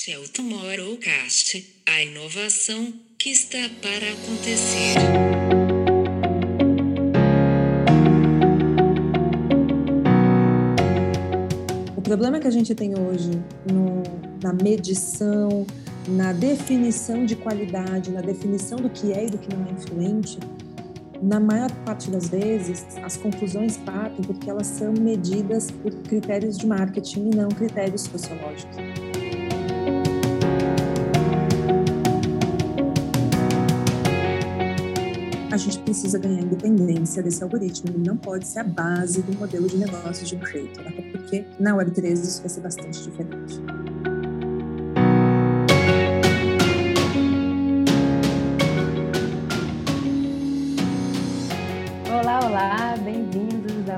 Este é o Tomorrowcast, a inovação que está para acontecer. O problema que a gente tem hoje no, na medição, na definição de qualidade, na definição do que é e do que não é influente, na maior parte das vezes, as conclusões partem porque elas são medidas por critérios de marketing e não critérios sociológicos. A gente precisa ganhar independência desse algoritmo, ele não pode ser a base do modelo de negócio de um creator, até porque na Web3 isso vai ser bastante diferente.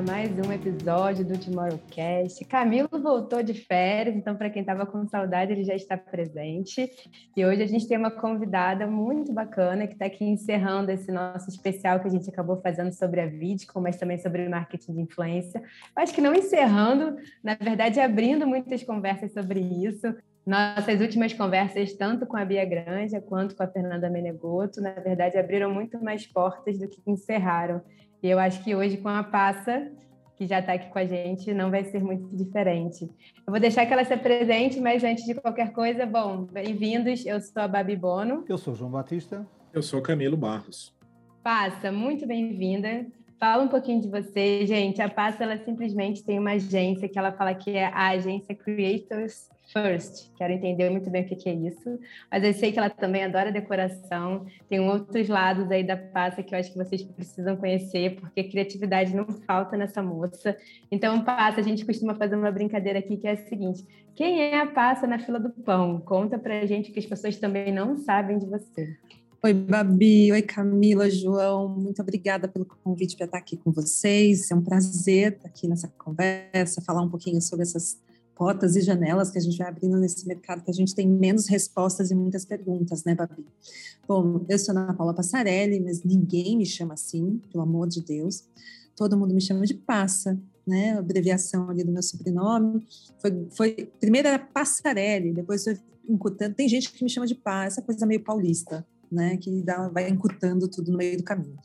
Mais um episódio do Tomorrowcast. Camilo voltou de férias, então, para quem estava com saudade, ele já está presente. E hoje a gente tem uma convidada muito bacana que está aqui encerrando esse nosso especial que a gente acabou fazendo sobre a Vidco, mas também sobre marketing de influência. acho que não encerrando, na verdade, abrindo muitas conversas sobre isso. Nossas últimas conversas, tanto com a Bia Granja quanto com a Fernanda Menegoto, na verdade, abriram muito mais portas do que encerraram. E eu acho que hoje, com a Passa, que já está aqui com a gente, não vai ser muito diferente. Eu vou deixar que ela se apresente, mas antes de qualquer coisa, bom, bem-vindos. Eu sou a Babi Bono. Eu sou João Batista. Eu sou Camilo Barros. Passa, muito bem-vinda. Fala um pouquinho de você, gente. A Passa, ela simplesmente tem uma agência que ela fala que é a agência Creators First. Quero entender muito bem o que, é isso. Mas eu sei que ela também adora decoração. Tem outros lados aí da Passa que eu acho que vocês precisam conhecer, porque criatividade não falta nessa moça. Então, Passa, a gente costuma fazer uma brincadeira aqui que é a seguinte: quem é a Passa na fila do pão? Conta pra gente que as pessoas também não sabem de você. Oi, Babi. Oi, Camila, João. Muito obrigada pelo convite para estar aqui com vocês. É um prazer estar aqui nessa conversa, falar um pouquinho sobre essas portas e janelas que a gente vai abrindo nesse mercado, que a gente tem menos respostas e muitas perguntas, né, Babi? Bom, eu sou Ana Paula Passarelli, mas ninguém me chama assim, pelo amor de Deus. Todo mundo me chama de Passa, né? Abreviação ali do meu sobrenome. Foi, foi primeiro era Passarelli, depois foi encurtando. Tem gente que me chama de Passa, essa coisa meio paulista, né, que dá, vai encurtando tudo no meio do caminho.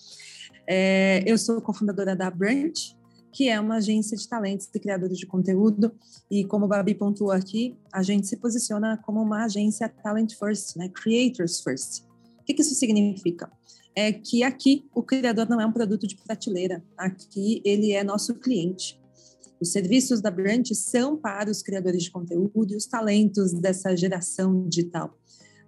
É, eu sou cofundadora da Branch, que é uma agência de talentos e criadores de conteúdo, e como o Babi pontuou aqui, a gente se posiciona como uma agência talent first, né, creators first. O que, isso significa? É que aqui o criador não é um produto de prateleira, aqui ele é nosso cliente. Os serviços da Branch são para os criadores de conteúdo e os talentos dessa geração digital.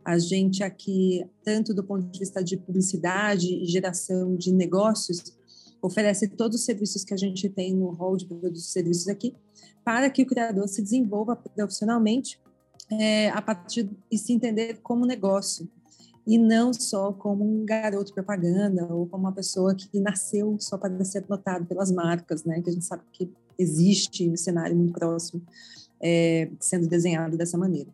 A gente aqui, tanto do ponto de vista de publicidade e geração de negócios, oferece todos os serviços que a gente tem no hall de produtos e serviços aqui, para que o criador se desenvolva profissionalmente é, a partir e se entender como negócio e não só como um garoto propaganda ou como uma pessoa que nasceu só para ser notado pelas marcas, né? Que a gente sabe que existe um cenário muito próximo é, sendo desenhado dessa maneira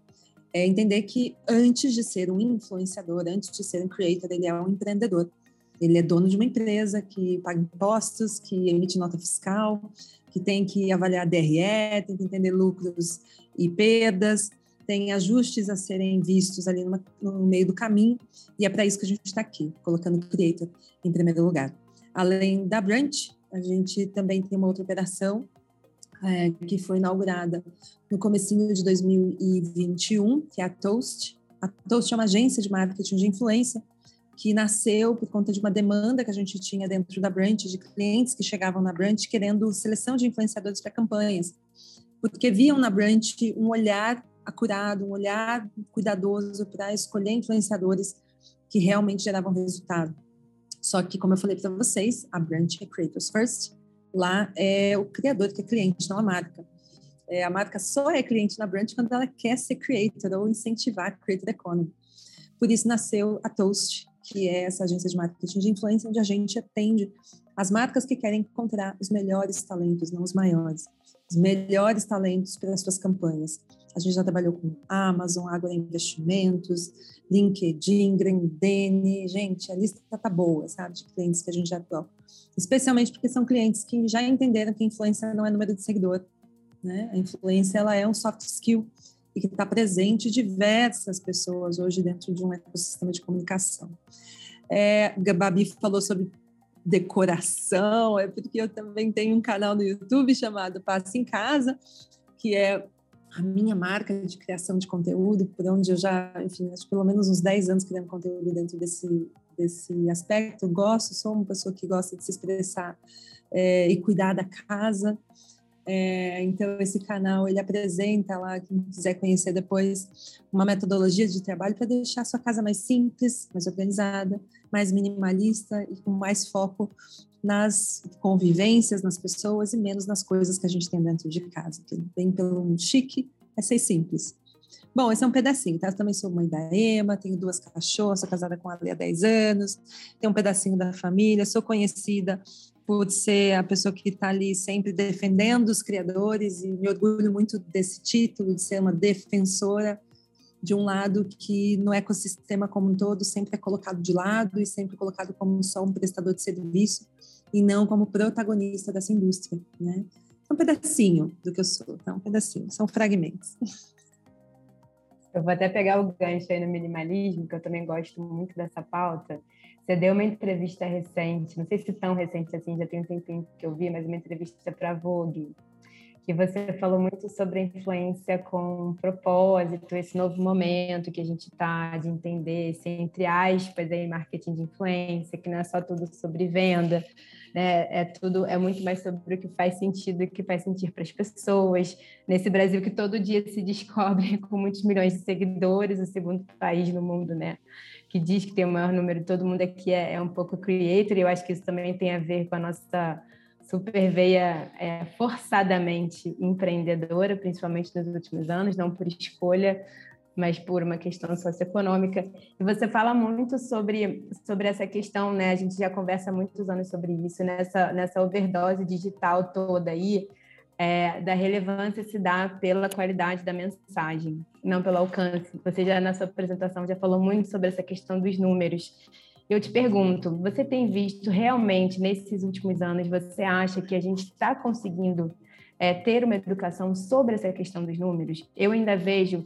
é entender que antes de ser um influenciador, antes de ser um creator, ele é um empreendedor. Ele é dono de uma empresa que paga impostos, que emite nota fiscal, que tem que avaliar DRE, tem que entender lucros e perdas, tem ajustes a serem vistos ali numa, no meio do caminho, e é para isso que a gente está aqui, colocando o creator em primeiro lugar. Além da Brunch, a gente também tem uma outra operação é, que foi inaugurada no comecinho de 2021, que é a Toast. A Toast é uma agência de marketing de influência que nasceu por conta de uma demanda que a gente tinha dentro da Branch, de clientes que chegavam na Branch querendo seleção de influenciadores para campanhas, porque viam na Branch um olhar acurado, um olhar cuidadoso para escolher influenciadores que realmente geravam resultado. Só que, como eu falei para vocês, a Branch é Creators First, lá é o criador que é cliente, não a marca. É, a marca só é cliente na Brand quando ela quer ser creator ou incentivar a creator economy. Por isso nasceu a Toast, que é essa agência de marketing de influência, onde a gente atende as marcas que querem encontrar os melhores talentos, não os maiores, os melhores talentos para as suas campanhas. A gente já trabalhou com Amazon, Agro Investimentos, LinkedIn, Grandene, gente, a lista tá boa, sabe, de clientes que a gente já atuou. Especialmente porque são clientes que já entenderam que a influência não é número de seguidor, né? A influência ela é um soft skill e que está presente diversas pessoas hoje dentro de um ecossistema de comunicação. É, Babi falou sobre decoração, é porque eu também tenho um canal no YouTube chamado Passe em Casa, que é a minha marca de criação de conteúdo, por onde eu já, enfim, acho pelo menos uns 10 anos criando conteúdo dentro desse, desse aspecto. Gosto, sou uma pessoa que gosta de se expressar é, e cuidar da casa. É, então, esse canal ele apresenta lá, quem quiser conhecer depois, uma metodologia de trabalho para deixar a sua casa mais simples, mais organizada, mais minimalista e com mais foco nas convivências, nas pessoas e menos nas coisas que a gente tem dentro de casa. Que vem pelo chique, é ser simples. Bom, esse é um pedacinho, tá? Eu também sou mãe da Ema, tenho duas cachorras, sou casada com a Ale há 10 anos, tenho um pedacinho da família, sou conhecida por ser a pessoa que está ali sempre defendendo os criadores e me orgulho muito desse título de ser uma defensora de um lado que no ecossistema como um todo sempre é colocado de lado e sempre colocado como só um prestador de serviço e não como protagonista dessa indústria, né? É um pedacinho do que eu sou, tá? Um pedacinho, são fragmentos. Eu vou até pegar o gancho aí no minimalismo, que eu também gosto muito dessa pauta, você deu uma entrevista recente, não sei se tão recente assim, já tem um tempinho que eu vi, mas uma entrevista para Vogue, que você falou muito sobre a influência com propósito, esse novo momento que a gente está de entender esse, entre aspas, aí, marketing de influência, que não é só tudo sobre venda, né? É tudo, é muito mais sobre o que faz sentido e o que faz sentido para as pessoas. Nesse Brasil que todo dia se descobre com muitos milhões de seguidores, o segundo país no mundo, né? Que diz que tem o maior número, todo mundo aqui é, é um pouco creator, e eu acho que isso também tem a ver com a nossa super veia é, forçadamente empreendedora, principalmente nos últimos anos, não por escolha, mas por uma questão socioeconômica. E você fala muito sobre, sobre essa questão, né? A gente já conversa há muitos anos sobre isso, nessa, nessa overdose digital toda aí, é, da relevância se dá pela qualidade da mensagem, não pelo alcance. Você já na sua apresentação já falou muito sobre essa questão dos números. Eu te pergunto, você tem visto realmente nesses últimos anos, você acha que a gente está conseguindo é, ter uma educação sobre essa questão dos números? Eu ainda vejo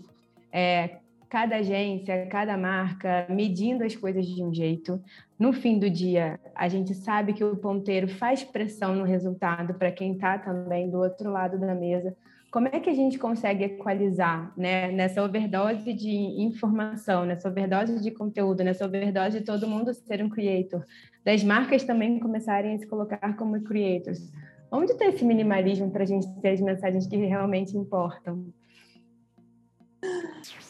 é, cada agência, cada marca medindo as coisas de um jeito. No fim do dia, a gente sabe que o ponteiro faz pressão no resultado para quem está também do outro lado da mesa. Como é que a gente consegue equalizar né, nessa overdose de informação, nessa overdose de conteúdo, nessa overdose de todo mundo ser um creator, das marcas também começarem a se colocar como creators? Onde está esse minimalismo para a gente ter as mensagens que realmente importam?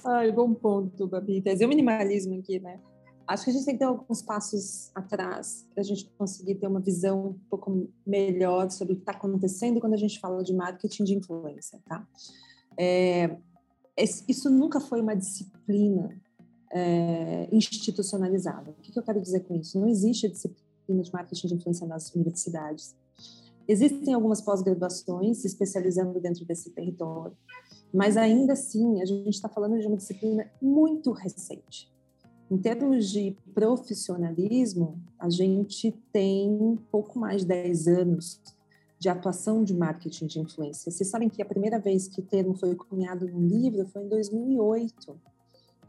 Ai, bom ponto, Babi. Trazer o minimalismo aqui, né? Acho que a gente tem que ter alguns passos atrás para a gente conseguir ter uma visão um pouco melhor sobre o que está acontecendo quando a gente fala de marketing de influência, tá? É, isso nunca foi uma disciplina é, institucionalizada. O que, que eu quero dizer com isso? Não existe a disciplina de marketing de influência nas universidades. Existem algumas pós-graduações se especializando dentro desse território, mas ainda assim a gente está falando de uma disciplina muito recente. Em termos de profissionalismo, a gente tem pouco mais de 10 anos de atuação de marketing de influência. Vocês sabem que a primeira vez que o termo foi cunhado num livro foi em 2008.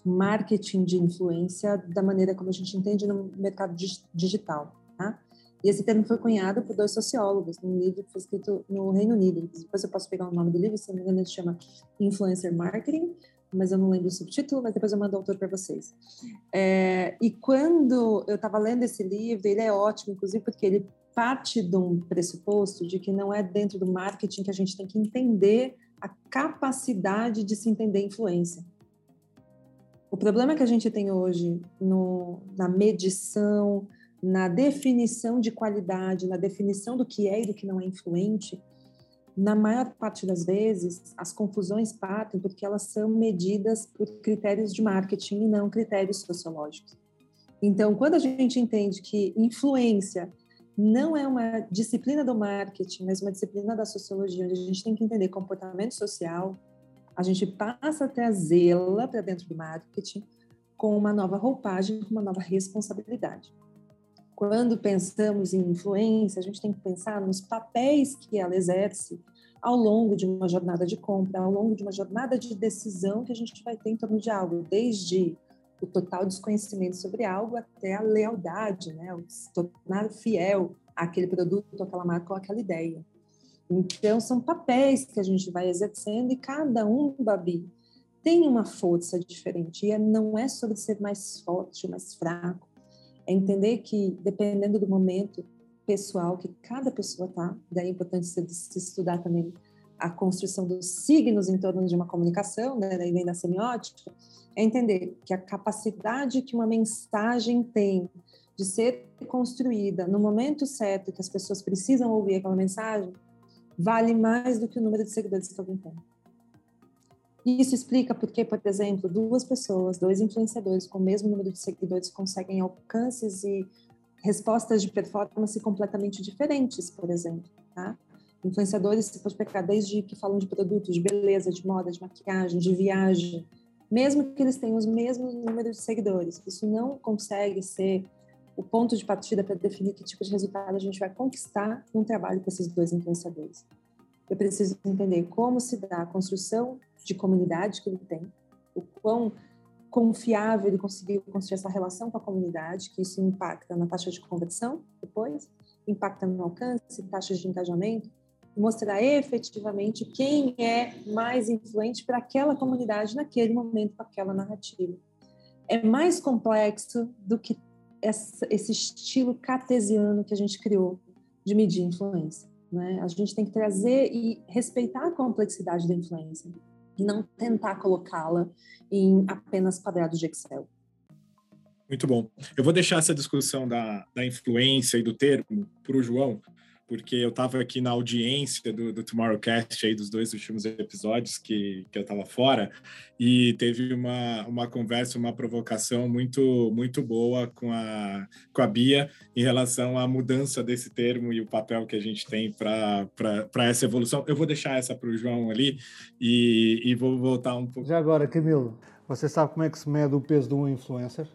Marketing de influência da maneira como a gente entende no mercado digital. E esse termo foi cunhado por dois sociólogos, num livro que foi escrito no Reino Unido. Depois eu posso pegar o nome do livro, se não me engano, ele chama Influencer Marketing mas eu não lembro o subtítulo, mas depois eu mando o autor para vocês. É, e quando eu estava lendo esse livro, ele é ótimo, inclusive porque ele parte de um pressuposto de que não é dentro do marketing que a gente tem que entender a capacidade de se entender influência. O problema que a gente tem hoje no, na medição, na definição de qualidade, na definição do que é e do que não é influente, na maior parte das vezes, as confusões partem porque elas são medidas por critérios de marketing e não critérios sociológicos. Então, quando a gente entende que influência não é uma disciplina do marketing, mas uma disciplina da sociologia, onde a gente tem que entender comportamento social, a gente passa a trazê-la para dentro do marketing com uma nova roupagem, com uma nova responsabilidade. Quando pensamos em influência, a gente tem que pensar nos papéis que ela exerce ao longo de uma jornada de compra, ao longo de uma jornada de decisão que a gente vai ter em torno de algo, desde o total desconhecimento sobre algo até a lealdade, né? O se tornar fiel àquele produto, àquela marca ou àquela ideia. Então, são papéis que a gente vai exercendo e cada um, Babi, tem uma força diferente. E é, não é sobre ser mais forte ou mais fraco. É entender que, dependendo do momento pessoal que cada pessoa está, daí é importante se, se estudar também a construção dos signos em torno de uma comunicação, né, daí vem da semiótica, é entender que a capacidade que uma mensagem tem de ser construída no momento certo que as pessoas precisam ouvir aquela mensagem vale mais do que o número de seguidores que alguém tem. Isso explica porque, por exemplo, duas pessoas, dois influenciadores com o mesmo número de seguidores conseguem alcances e respostas de performance completamente diferentes, por exemplo, tá? Influenciadores, você pode pegar desde que falam de produtos, de beleza, de moda, de maquiagem, de viagem, mesmo que eles tenham os mesmos números de seguidores. Isso não consegue ser o ponto de partida para definir que tipo de resultado a gente vai conquistar num trabalho com esses dois influenciadores. Eu preciso entender como se dá a construção de comunidade que ele tem, o quão confiável ele conseguiu construir essa relação com a comunidade, que isso impacta na taxa de conversão depois, impacta no alcance, taxas de engajamento, mostrar efetivamente quem é mais influente para aquela comunidade naquele momento com aquela narrativa. É mais complexo do que esse estilo cartesiano que a gente criou de medir influência. Né? A gente tem que trazer e respeitar a complexidade da influência e não tentar colocá-la em apenas quadrados de Excel. Muito bom. Eu vou deixar essa discussão da, da influência e do termo para o João, porque eu estava aqui na audiência do, do Tomorrowcast aí dos dois últimos episódios que, que eu estava fora e teve uma, uma conversa, uma provocação muito muito boa com a, com a Bia em relação à mudança desse termo e o papel que a gente tem para essa evolução. Eu vou deixar essa para o João ali e, e vou voltar um pouco. Já agora, Camilo, você sabe como é que se mede o peso de um influencer?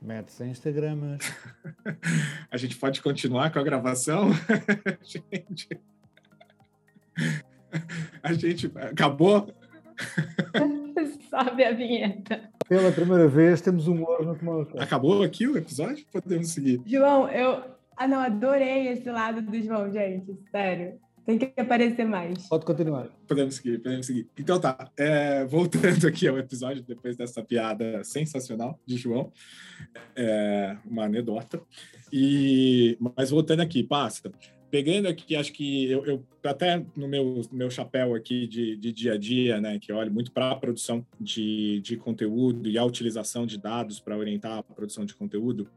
Mete-se em Instagram. a gente pode continuar com a gravação? gente. A gente. Acabou? Sabe a vinheta. Pela primeira vez temos um ouro no Tomorrow Acabou aqui o episódio? Podemos seguir. João, eu. Ah, não, adorei esse lado do João, gente. Sério. Tem que aparecer mais. Pode continuar. Podemos seguir, podemos seguir. Então tá, é, voltando aqui ao episódio, depois dessa piada sensacional de João, é, uma anedota. E, mas voltando aqui, passa. Pegando aqui, acho que eu, eu até no meu, meu chapéu aqui de, de dia a dia, né, que olho muito para a produção de, de conteúdo e a utilização de dados para orientar a produção de conteúdo,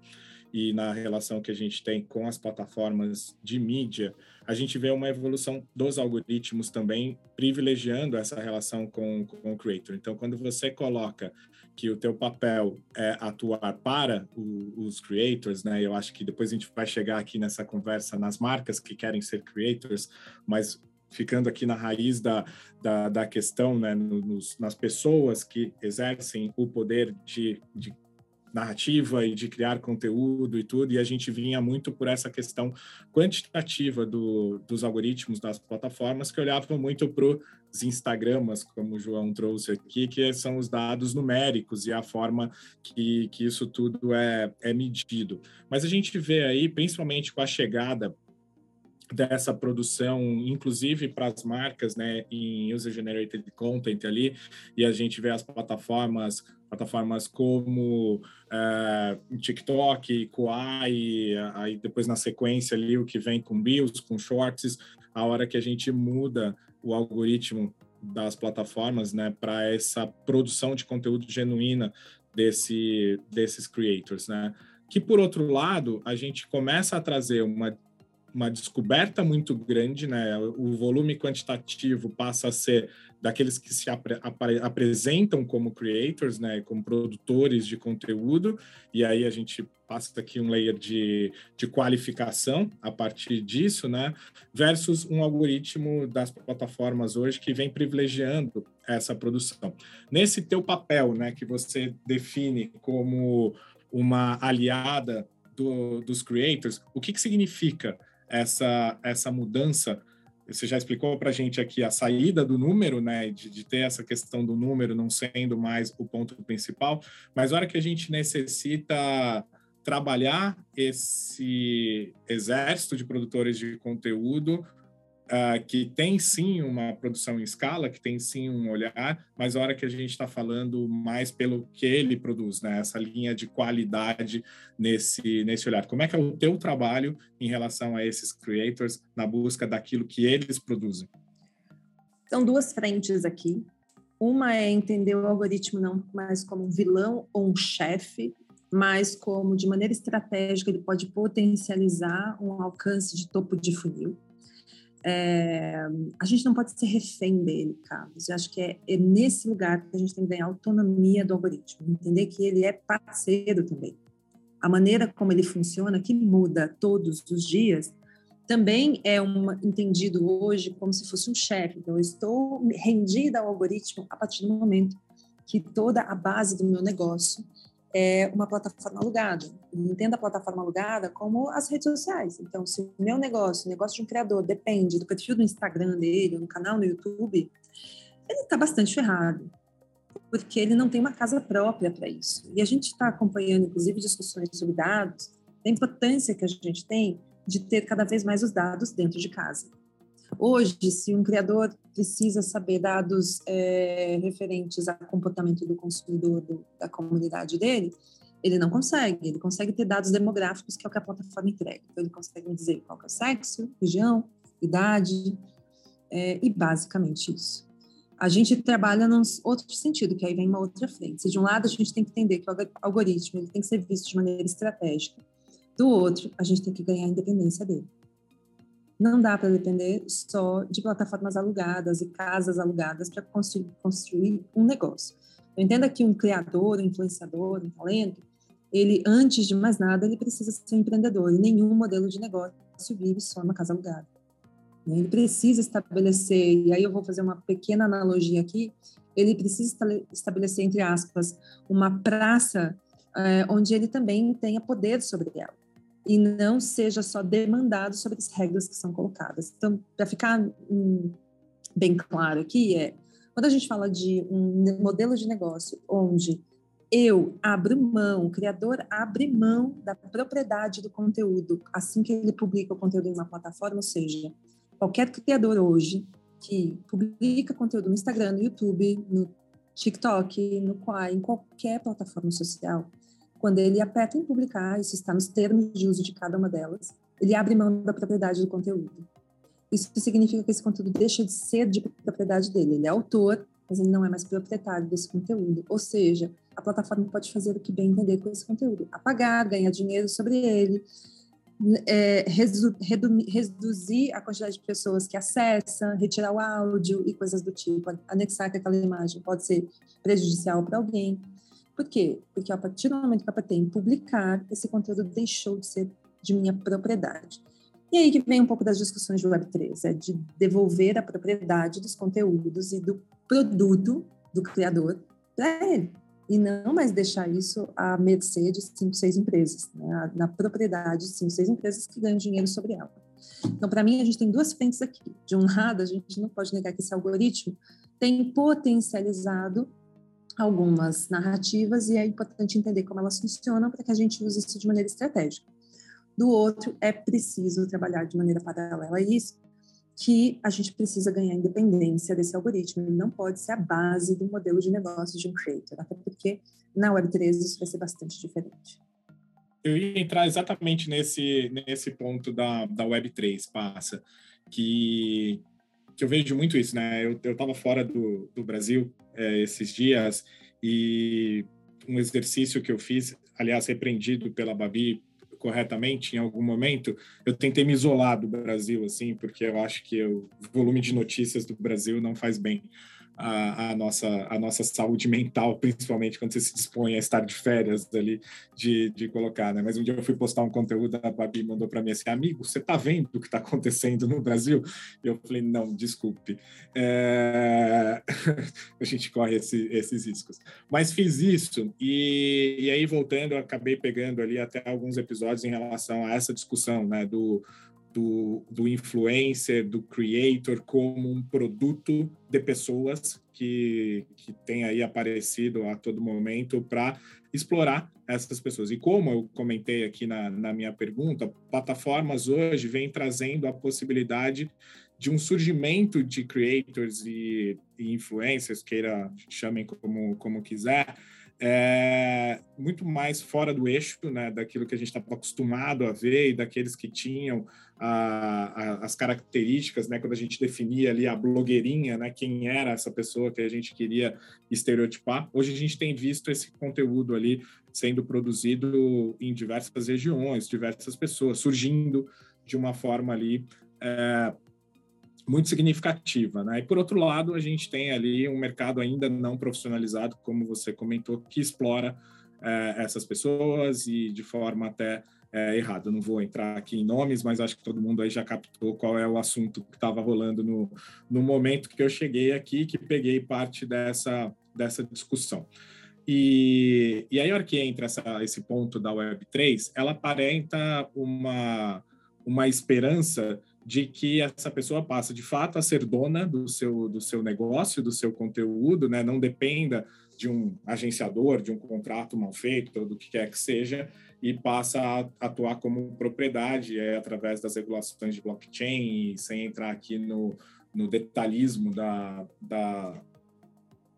e na relação que a gente tem com as plataformas de mídia, a gente vê uma evolução dos algoritmos também privilegiando essa relação com, com o creator. Então, quando você coloca que o teu papel é atuar para o, os creators, né? Eu acho que depois a gente vai chegar aqui nessa conversa nas marcas que querem ser creators, mas ficando aqui na raiz da, da, da questão, né, nos, nas pessoas que exercem o poder de, de narrativa e de criar conteúdo e tudo, e a gente vinha muito por essa questão quantitativa do, dos algoritmos das plataformas, que olhavam muito para os Instagramas, como o João trouxe aqui, que são os dados numéricos e a forma que, que isso tudo é, é medido. Mas a gente vê aí, principalmente com a chegada dessa produção, inclusive para as marcas, né, em user generated content ali, e a gente vê as plataformas, plataformas como uh, TikTok, Kuai, aí depois na sequência ali o que vem com Reels, com Shorts, a hora que a gente muda o algoritmo das plataformas, né, para essa produção de conteúdo genuína desse desses creators, né? Que por outro lado, a gente começa a trazer uma uma descoberta muito grande, né? O volume quantitativo passa a ser daqueles que se apre apresentam como creators, né? Como produtores de conteúdo, e aí a gente passa aqui um layer de, de qualificação a partir disso, né? Versus um algoritmo das plataformas hoje que vem privilegiando essa produção. Nesse teu papel, né? Que você define como uma aliada do, dos creators, o que, que significa essa, essa mudança. Você já explicou para a gente aqui a saída do número, né, de, de, ter essa questão do número não sendo mais o ponto principal, mas a hora que a gente necessita trabalhar esse exército de produtores de conteúdo uh, que tem sim uma produção em escala, que tem sim um olhar, mas a hora que a gente está falando mais pelo que ele produz, né? Essa linha de qualidade nesse, nesse olhar. Como é que é o teu trabalho em relação a esses creators na busca daquilo que eles produzem? São duas frentes aqui. Uma é entender o algoritmo não mais como um vilão ou um chefe, mas como de maneira estratégica ele pode potencializar um alcance de topo de funil. É, a gente não pode ser refém dele, Carlos. Eu acho que é, é, nesse lugar que a gente tem que ganhar autonomia do algoritmo, entender que ele é parceiro também. A maneira como ele funciona, que muda todos os dias, também é entendido hoje como se fosse um chefe. Então, eu estou rendida ao algoritmo a partir do momento que toda a base do meu negócio é uma plataforma alugada. Entenda a plataforma alugada como as redes sociais. Então, se o meu negócio, o negócio de um criador, depende do perfil do Instagram dele, no canal no YouTube, ele está bastante ferrado, porque ele não tem uma casa própria para isso. E a gente está acompanhando, inclusive, discussões sobre dados, da importância que a gente tem de ter cada vez mais os dados dentro de casa. Hoje, se um criador precisa saber dados é, referentes ao comportamento do consumidor do, da comunidade dele, ele não consegue. Ele consegue ter dados demográficos, que é o que a plataforma entrega. Então, ele consegue dizer qual é o sexo, região, idade, é, e basicamente isso. A gente trabalha num outro sentido, que aí vem uma outra frente. De um lado a gente tem que entender que o algoritmo ele tem que ser visto de maneira estratégica, do outro a gente tem que ganhar a independência dele não dá para depender só de plataformas alugadas e casas alugadas para construir, construir, um negócio. Eu entenda que um criador, um influenciador, um talento, ele, antes de mais nada, ele precisa ser um empreendedor, e nenhum modelo de negócio vive só numa casa alugada. Ele precisa estabelecer, e aí eu vou fazer uma pequena analogia aqui, ele precisa estabelecer, entre aspas, uma praça é, onde ele também tenha poder sobre ela e não seja só demandado sobre as regras que são colocadas. Então, para ficar hum, bem claro aqui, é quando a gente fala de um modelo de negócio onde eu abro mão, o criador abre mão da propriedade do conteúdo assim que ele publica o conteúdo em uma plataforma, ou seja, qualquer criador hoje que publica conteúdo no Instagram, no YouTube, no TikTok, no Quai, em qualquer plataforma social, quando ele aperta em publicar, isso está nos termos de uso de cada uma delas, ele abre mão da propriedade do conteúdo. Isso significa que esse conteúdo deixa de ser de propriedade dele. Ele é autor, mas ele não é mais proprietário desse conteúdo. Ou seja, a plataforma pode fazer o que bem entender com esse conteúdo: apagar, ganhar dinheiro sobre ele, é, redu reduzir a quantidade de pessoas que acessam, retirar o áudio e coisas do tipo, anexar que aquela imagem pode ser prejudicial para alguém. Por quê? Porque a partir do momento que apertei em publicar, esse conteúdo deixou de ser de minha propriedade. E aí que vem um pouco das discussões de Web3, é de devolver a propriedade dos conteúdos e do produto do criador para ele. E não mais deixar isso à mercê de cinco, seis empresas, né? na propriedade de cinco, seis empresas que ganham dinheiro sobre ela. Então, para mim, a gente tem duas frentes aqui. De um lado, a gente não pode negar que esse algoritmo tem potencializado algumas narrativas e é importante entender como elas funcionam para que a gente use isso de maneira estratégica. Do outro, é preciso trabalhar de maneira paralela a isso, que a gente precisa ganhar independência desse algoritmo. Ele não pode ser a base do modelo de negócio de um creator, até porque na Web3 isso vai ser bastante diferente. Eu ia entrar exatamente nesse, nesse ponto da, da Web3, passa, que, que eu vejo muito isso, né? Eu estava fora do, do Brasil é, esses dias e um exercício que eu fiz, aliás, repreendido pela Babi corretamente em algum momento, eu tentei me isolar do Brasil, assim, porque eu acho que o volume de notícias do Brasil não faz bem a, a, nossa, a nossa saúde mental, principalmente quando você se dispõe a estar de férias ali, de, de colocar, né? Mas um dia eu fui postar um conteúdo, a Babi mandou para mim assim, amigo, você está vendo o que está acontecendo no Brasil? E eu falei, não, desculpe. É... a gente corre esse, esses riscos. Mas fiz isso, e, e aí voltando, eu acabei pegando ali até alguns episódios em relação a essa discussão, né, do do, do influencer, do creator, como um produto de pessoas que, que tem aí aparecido a todo momento para explorar essas pessoas. E como eu comentei aqui na, na minha pergunta, plataformas hoje vêm trazendo a possibilidade de um surgimento de creators e, e influencers, queira chamem como, como quiser, é, muito mais fora do eixo, né, daquilo que a gente estava acostumado a ver e daqueles que tinham a, a, as características, né, quando a gente definia ali a blogueirinha, né, quem era essa pessoa que a gente queria estereotipar. Hoje a gente tem visto esse conteúdo ali sendo produzido em diversas regiões, diversas pessoas, surgindo de uma forma ali é, muito significativa, né? E por outro lado, a gente tem ali um mercado ainda não profissionalizado, como você comentou, que explora é, essas pessoas e de forma até é, errada. Eu não vou entrar aqui em nomes, mas acho que todo mundo aí já captou qual é o assunto que estava rolando no, no momento que eu cheguei aqui, que peguei parte dessa, dessa discussão. E, e aí, a hora que entra essa, esse ponto da Web3, ela aparenta uma, uma esperança de que essa pessoa passa de fato a ser dona do seu, do seu negócio, do seu conteúdo, né? não dependa de um agenciador, de um contrato mal feito, ou do que quer que seja, e passa a atuar como propriedade é, através das regulações de blockchain, sem entrar aqui no, no detalhismo da, da,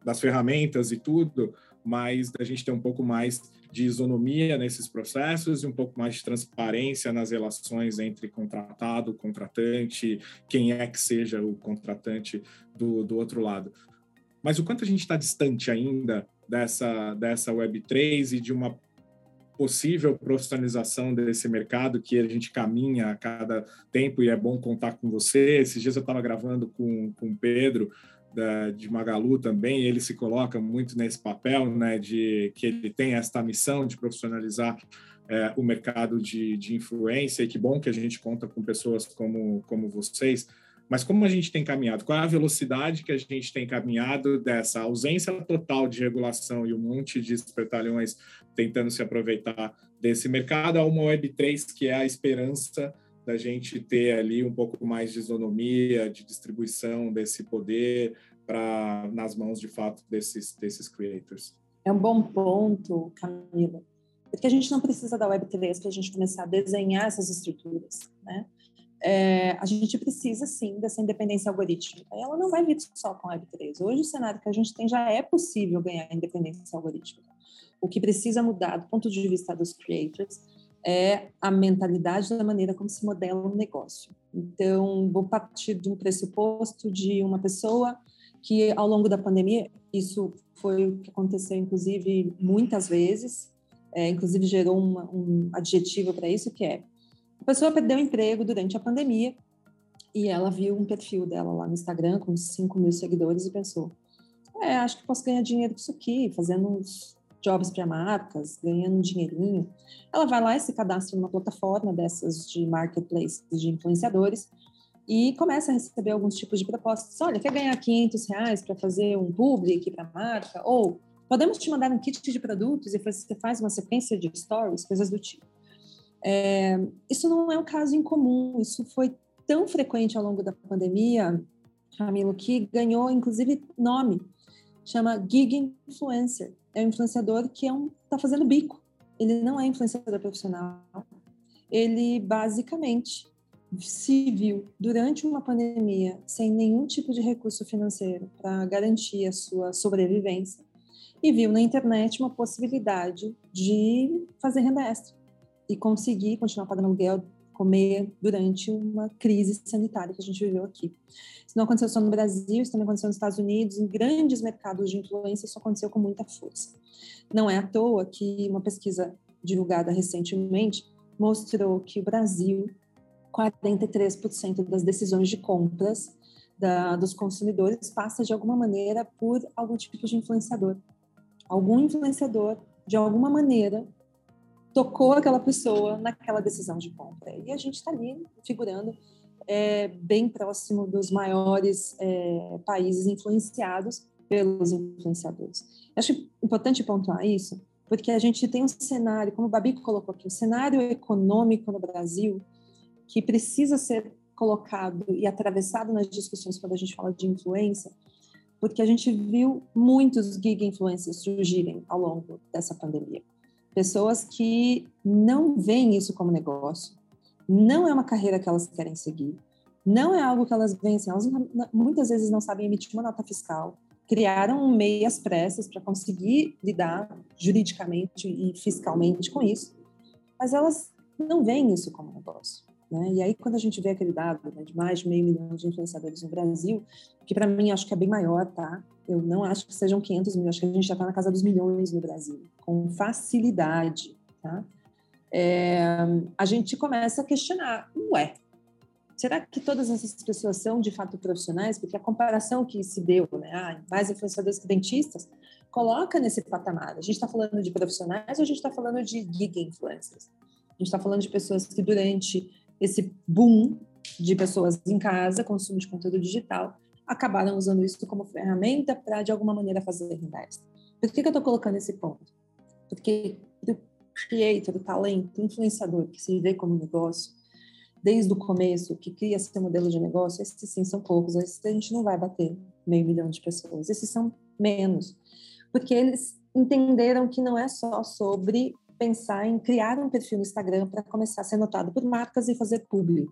das ferramentas e tudo, mas a gente ter um pouco mais de isonomia nesses processos e um pouco mais de transparência nas relações entre contratado, contratante, quem é que seja o contratante do, do outro lado. Mas o quanto a gente está distante ainda dessa, dessa Web3 e de uma possível profissionalização desse mercado que a gente caminha a cada tempo e é bom contar com você. Esses dias eu estava gravando com, com o Pedro da, de Magalu também, ele se coloca muito nesse papel, né, de que ele tem esta missão de profissionalizar é, o mercado de, de influência, e que bom que a gente conta com pessoas como, como vocês, mas como a gente tem caminhado? Qual é a velocidade que a gente tem caminhado dessa ausência total de regulação e um monte de espertalhões tentando se aproveitar desse mercado a uma Web3 que é a esperança da gente ter ali um pouco mais de isonomia, de distribuição desse poder para nas mãos de fato desses desses creators. É um bom ponto, Camila, porque a gente não precisa da Web3 para a gente começar a desenhar essas estruturas, né? É, a gente precisa sim dessa independência algorítmica. Ela não vai vir só com a Web3. Hoje o cenário que a gente tem já é possível ganhar independência algorítmica. O que precisa mudar do ponto de vista dos creators é a mentalidade da maneira como se modela um negócio. Então, vou partir de um pressuposto de uma pessoa que, ao longo da pandemia, isso foi o que aconteceu, inclusive, muitas vezes, é, inclusive gerou uma, um adjetivo para isso, que é a pessoa perdeu o emprego durante a pandemia e ela viu um perfil dela lá no Instagram com 5 mil seguidores e pensou, é, acho que posso ganhar dinheiro com isso aqui, fazendo uns jobs para marcas, ganhando um dinheirinho. Ela vai lá e se cadastra numa plataforma dessas de marketplace de influenciadores e começa a receber alguns tipos de propostas. Olha, quer ganhar 500 reais para fazer um public para marca? Ou podemos te mandar um kit de produtos e você faz uma sequência de stories, coisas do tipo. É, isso não é um caso incomum, isso foi tão frequente ao longo da pandemia, Camilo, que ganhou inclusive nome, chama gig influencer é um influenciador que é um está fazendo bico. Ele não é influenciador profissional. Ele basicamente se viu durante uma pandemia sem nenhum tipo de recurso financeiro para garantir a sua sobrevivência e viu na internet uma possibilidade de fazer renda extra e conseguir continuar pagando aluguel, comer durante uma crise sanitária que a gente viveu aqui. Isso não aconteceu só no Brasil, isso também aconteceu nos Estados Unidos, em grandes mercados de influência, isso aconteceu com muita força. Não é à toa que uma pesquisa divulgada recentemente mostrou que o Brasil, 43% das decisões de compras da, dos consumidores passa de alguma maneira por algum tipo de influenciador. Algum influenciador, de alguma maneira, tocou aquela pessoa naquela decisão de compra. E a gente está ali figurando é, bem próximo dos maiores é, países influenciados pelos influenciadores. Acho importante pontuar isso, porque a gente tem um cenário, como o Babi colocou aqui, um cenário econômico no Brasil que precisa ser colocado e atravessado nas discussões quando a gente fala de influência, porque a gente viu muitos gig influencers surgirem ao longo dessa pandemia. Pessoas que não veem isso como negócio, não é uma carreira que elas querem seguir, não é algo que elas vencem, elas muitas vezes não sabem emitir uma nota fiscal, criaram meias pressas para conseguir lidar juridicamente e fiscalmente com isso, mas elas não veem isso como negócio. Né? E aí, quando a gente vê aquele dado né, de mais de meio milhão de influenciadores no Brasil, que para mim acho que é bem maior, tá? Eu não acho que sejam 500 mil, acho que a gente já está na casa dos milhões no Brasil, com facilidade, tá? É, a gente começa a questionar, ué, será que todas essas pessoas são de fato profissionais? Porque a comparação que se deu, né, ah, mais influenciadores que dentistas, coloca nesse patamar. A gente está falando de profissionais ou a gente está falando de gig influencers? A gente está falando de pessoas que durante esse boom de pessoas em casa, consumo de conteúdo digital, acabaram usando isso como ferramenta para, de alguma maneira, fazer renda extra. Por que, que eu estou colocando esse ponto? Porque o creator, o talento, influenciador que se vê como negócio, desde o começo, que cria seu modelo de negócio, esses sim são poucos, esses a gente não vai bater meio milhão de pessoas, esses são menos, porque eles entenderam que não é só sobre pensar em criar um perfil no Instagram para começar a ser notado por marcas e fazer publi.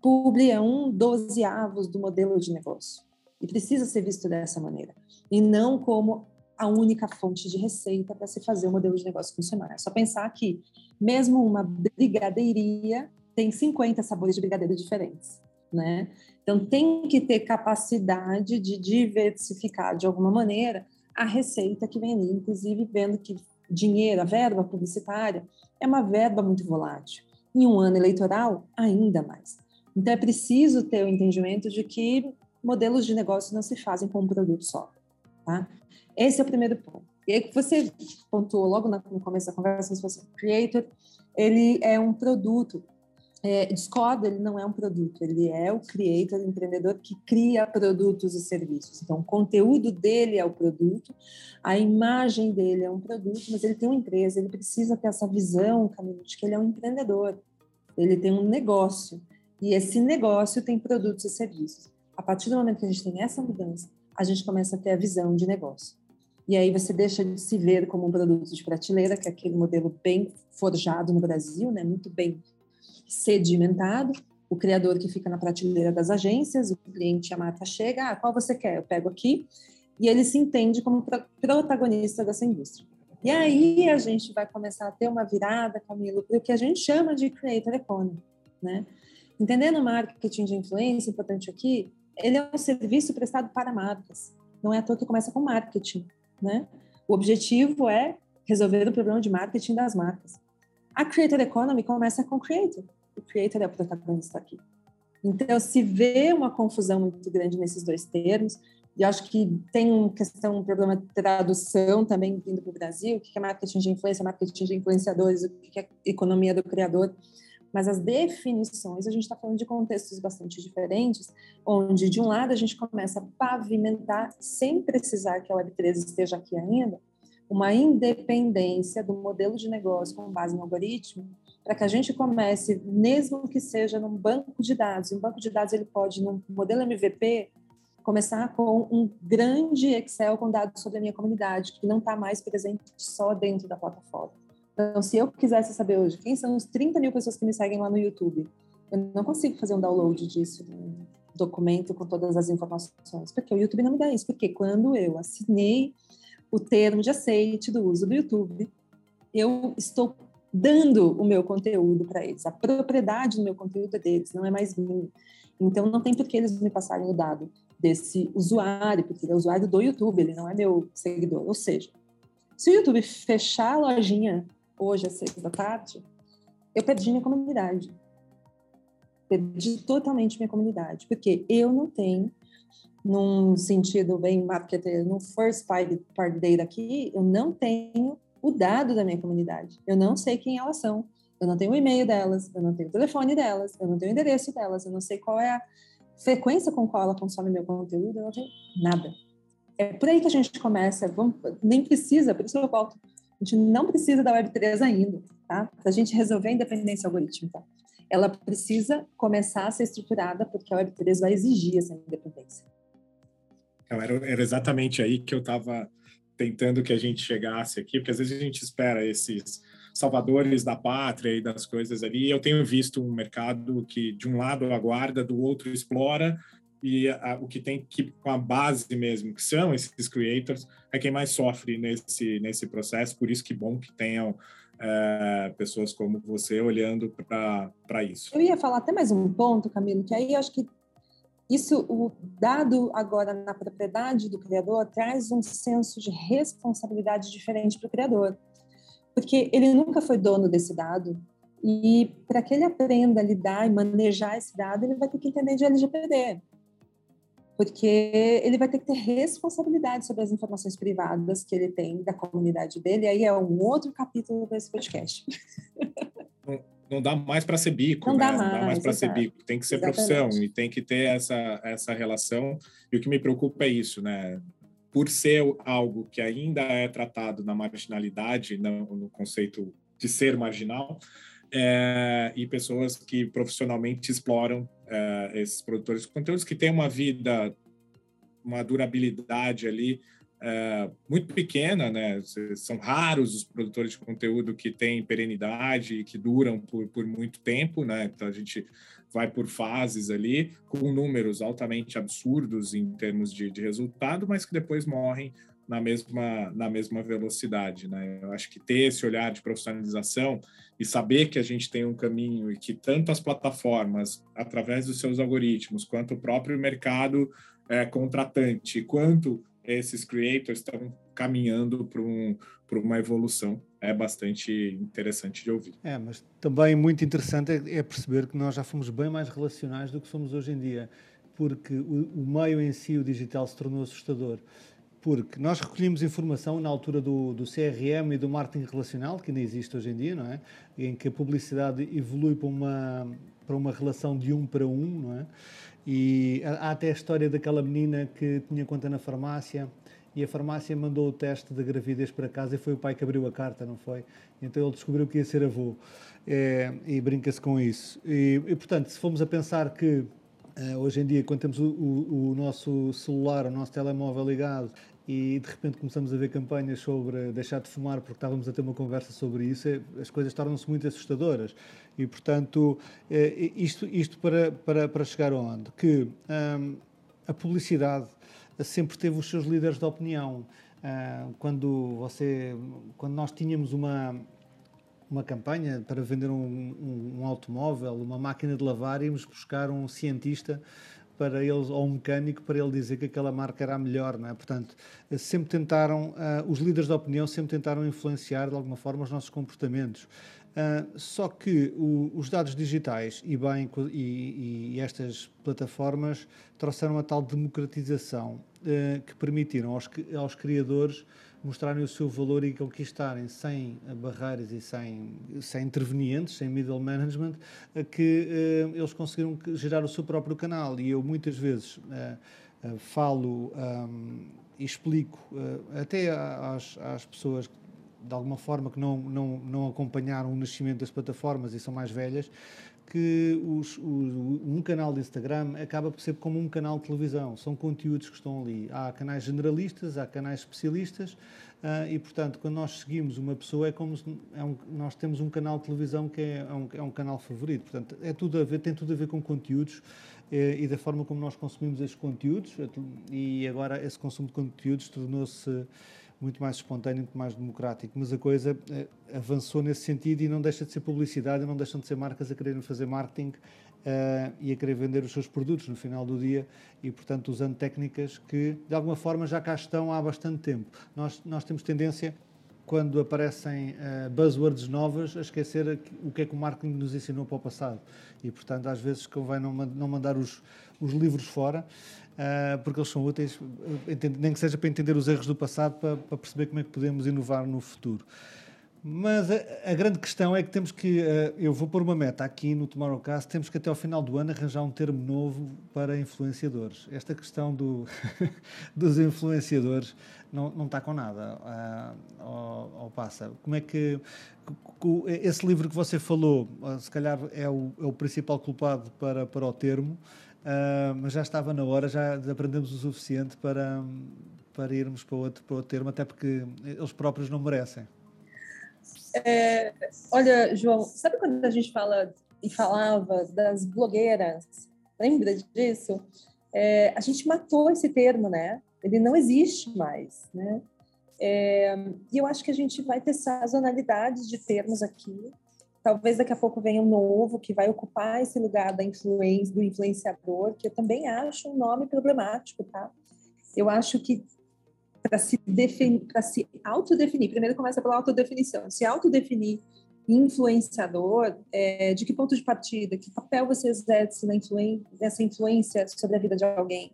Publi é um dozeavos do modelo de negócio e precisa ser visto dessa maneira, e não como a única fonte de receita para se fazer o modelo de negócio funcionar. É só pensar que mesmo uma brigadeiria tem 50 sabores de brigadeiro diferentes, né? Então tem que ter capacidade de diversificar de alguma maneira a receita que vem ali, inclusive vendo que dinheiro, a verba publicitária é uma verba muito volátil. Em um ano eleitoral, ainda mais. Então é preciso ter o entendimento de que modelos de negócio não se fazem com um produto só, tá? Esse é o primeiro ponto. E aí você pontuou logo no começo da conversa, se fosse creator, ele é um produto é, Discord ele não é um produto, ele é o creator, o empreendedor que cria produtos e serviços. Então, o conteúdo dele é o produto, a imagem dele é um produto, mas ele tem uma empresa, ele precisa ter essa visão, Camilo, de que ele é um empreendedor, ele tem um negócio, e esse negócio tem produtos e serviços. A partir do momento que a gente tem essa mudança, a gente começa a ter a visão de negócio. E aí você deixa de se ver como um produto de prateleira, que é aquele modelo bem forjado no Brasil, né, muito bem sedimentado, o criador que fica na prateleira das agências, o cliente, a marca chega, ah, qual você quer? Eu pego aqui, e ele se entende como protagonista dessa indústria. E aí a gente vai começar a ter uma virada, Camilo, para o que a gente chama de creator economy, né? Entendendo marketing de influência, importante aqui, ele é um serviço prestado para marcas. Não é à toa que começa com marketing, né? O objetivo é resolver o problema de marketing das marcas. A creator economy começa com creator o creator é o protagonista aqui. Então, se vê uma confusão muito grande nesses dois termos, e acho que tem questão, um problema de tradução também vindo para o Brasil, o que é marketing de influência, marketing de influenciadores, o que é economia do criador. Mas as definições, a gente está falando de contextos bastante diferentes, onde, de um lado, a gente começa a pavimentar, sem precisar que a Web3 esteja aqui ainda, uma independência do modelo de negócio com base no algoritmo, para que a gente comece, mesmo que seja num banco de dados, um banco de dados ele pode, num modelo MVP, começar com um grande Excel com dados sobre a minha comunidade, que não está mais presente só dentro da plataforma. Então, se eu quisesse saber hoje quem são os 30 mil pessoas que me seguem lá no YouTube, eu não consigo fazer um download disso, um documento com todas as informações, porque o YouTube não me dá isso. Porque quando eu assinei o termo de aceite do uso do YouTube, eu estou dando o meu conteúdo para eles. A propriedade do meu conteúdo é deles, não é mais minha. Então, não tem por que eles me passarem o dado desse usuário, porque ele é usuário do YouTube, ele não é meu seguidor. Ou seja, se o YouTube fechar a lojinha hoje às seis da tarde, eu perdi minha comunidade. Perdi totalmente minha comunidade, porque eu não tenho, num sentido bem marketer, no first party, party data aqui, eu não tenho o dado da minha comunidade. Eu não sei quem elas são, eu não tenho o e-mail delas, eu não tenho o telefone delas, eu não tenho o endereço delas, eu não sei qual é a frequência com qual ela consome meu conteúdo, eu não tenho nada. É por aí que a gente começa, vamos, nem precisa, por isso eu volto, a gente não precisa da Web3 ainda, tá? Para a gente resolver a independência algorítmica. ela precisa começar a ser estruturada porque a Web3 vai exigir essa independência. Era, era exatamente aí que eu estava tentando que a gente chegasse aqui, porque às vezes a gente espera esses salvadores da pátria e das coisas ali. Eu tenho visto um mercado que, de um lado, aguarda, do outro, explora, e a, o que tem que com a base mesmo, que são esses creators, é quem mais sofre nesse nesse processo. Por isso que bom que tenham é, pessoas como você olhando para isso. Eu ia falar até mais um ponto, Camilo, que aí eu acho que isso, o dado agora na propriedade do criador, traz um senso de responsabilidade diferente para o criador, porque ele nunca foi dono desse dado, e para que ele aprenda a lidar e manejar esse dado, ele vai ter que entender de LGPD porque ele vai ter que ter responsabilidade sobre as informações privadas que ele tem da comunidade dele. Aí é um outro capítulo desse podcast. Não, não dá mais para ser bico, não né? Dá mais, não dá mais para ser bico. Tem que ser Exatamente. profissão e tem que ter essa essa relação. E o que me preocupa é isso, né? Por ser algo que ainda é tratado na marginalidade, no, no conceito de ser marginal, é, e pessoas que profissionalmente exploram é, esses produtores de conteúdos que têm uma vida, uma durabilidade ali é, muito pequena, né? São raros os produtores de conteúdo que têm perenidade e que duram por, por muito tempo, né? Então a gente vai por fases ali, com números altamente absurdos em termos de, de resultado, mas que depois morrem na mesma, na mesma velocidade. Né? Eu acho que ter esse olhar de profissionalização e saber que a gente tem um caminho e que tanto as plataformas, através dos seus algoritmos, quanto o próprio mercado é, contratante, quanto esses creators estão caminhando para um, uma evolução é bastante interessante de ouvir. É, mas também muito interessante é, é perceber que nós já fomos bem mais relacionais do que somos hoje em dia, porque o, o meio em si, o digital, se tornou assustador porque nós recolhemos informação na altura do, do, CRM e do marketing relacional, que ainda existe hoje em dia, não é? Em que a publicidade evolui para uma, para uma relação de um para um, não é? E há até a história daquela menina que tinha conta na farmácia e a farmácia mandou o teste da gravidez para casa e foi o pai que abriu a carta, não foi? Então ele descobriu que ia ser avô. É, e brinca-se com isso. E, e, portanto, se formos a pensar que Uh, hoje em dia, quando temos o, o, o, nosso celular, o nosso telemóvel ligado e de repente começamos a ver campanhas sobre deixar de fumar porque estávamos a ter uma conversa sobre isso, é, as coisas tornam-se muito assustadoras. E, portanto, é, isto, isto para, para, para chegar onde? Que hum, a publicidade sempre teve os seus líderes de opinião. Hum, quando, você, quando nós tínhamos uma, uma campanha para vender um, um, um automóvel, uma máquina de lavar, íamos buscar um cientista para eles, ou um mecânico, para ele dizer que aquela marca era a melhor, não é? Portanto, sempre tentaram, uh, os líderes da opinião sempre tentaram influenciar de alguma forma os nossos comportamentos. Uh, só que o, os dados digitais e, bem, e, e, estas plataformas trouxeram a tal democratização uh, que permitiram aos, aos criadores mostrarem o seu valor e conquistarem sem barreiras e sem, sem intervenientes, sem middle management, que uh, eles conseguiram gerar o seu próprio canal. E eu muitas vezes uh, uh, falo um, e explico até às, às pessoas de alguma forma que não, não, não acompanharam o nascimento das plataformas e são mais velhas, que os, um canal de Instagram acaba por ser como um canal de televisão. São conteúdos que estão ali. Há canais generalistas, há canais especialistas uh, e, portanto, quando nós seguimos uma pessoa é como se é um, nós temos um canal de televisão que é, é um, é um canal favorito. Portanto, é tudo a ver, tem tudo a ver com conteúdos eh, e da forma como nós consumimos esses conteúdos. E agora esse consumo de conteúdos tornou-se muito mais espontâneo, muito mais democrático. Mas a coisa eh, avançou nesse sentido e não deixa de ser publicidade, não deixam de ser marcas a quererem fazer marketing uh, e a querer vender os seus produtos no final do dia e, portanto, usando técnicas que, de alguma forma, já cá estão há bastante tempo. Nós, nós temos tendência quando aparecem uh, buzzwords novas, a esquecer o que é que o marketing nos ensinou para o passado. E, portanto, às vezes convém não, não mandar os, os livros fora, porque eles são úteis, nem que seja para entender os erros do passado, para, para, perceber como é que podemos inovar no futuro. Mas a, a, grande questão é que temos que, uh, eu vou pôr uma meta aqui no Tomorrowcast, temos que até ao final do ano arranjar um termo novo para influenciadores. Esta questão do, dos influenciadores não, não está com nada uh, ao, ao passa. Como é que, que, esse livro que você falou, se calhar é o, é o principal culpado para, para o termo, uh, mas já estava na hora, já aprendemos o suficiente para, para irmos para outro, para outro termo, até porque eles próprios não merecem. É, olha, João, sabe quando a gente fala e falava das blogueiras? Lembra disso? É, a gente matou esse termo, né? Ele não existe mais, né? É, e eu acho que a gente vai ter sazonalidades de termos aqui. Talvez daqui a pouco venha um novo que vai ocupar esse lugar da influência, do influenciador, que eu também acho um nome problemático, tá? Eu acho que para se definir, para se autodefinir. Primeiro começa pela autodefinição. Se autodefinir influenciador, é, de que ponto de partida, que papel você exerce influen nessa influência sobre a vida de alguém?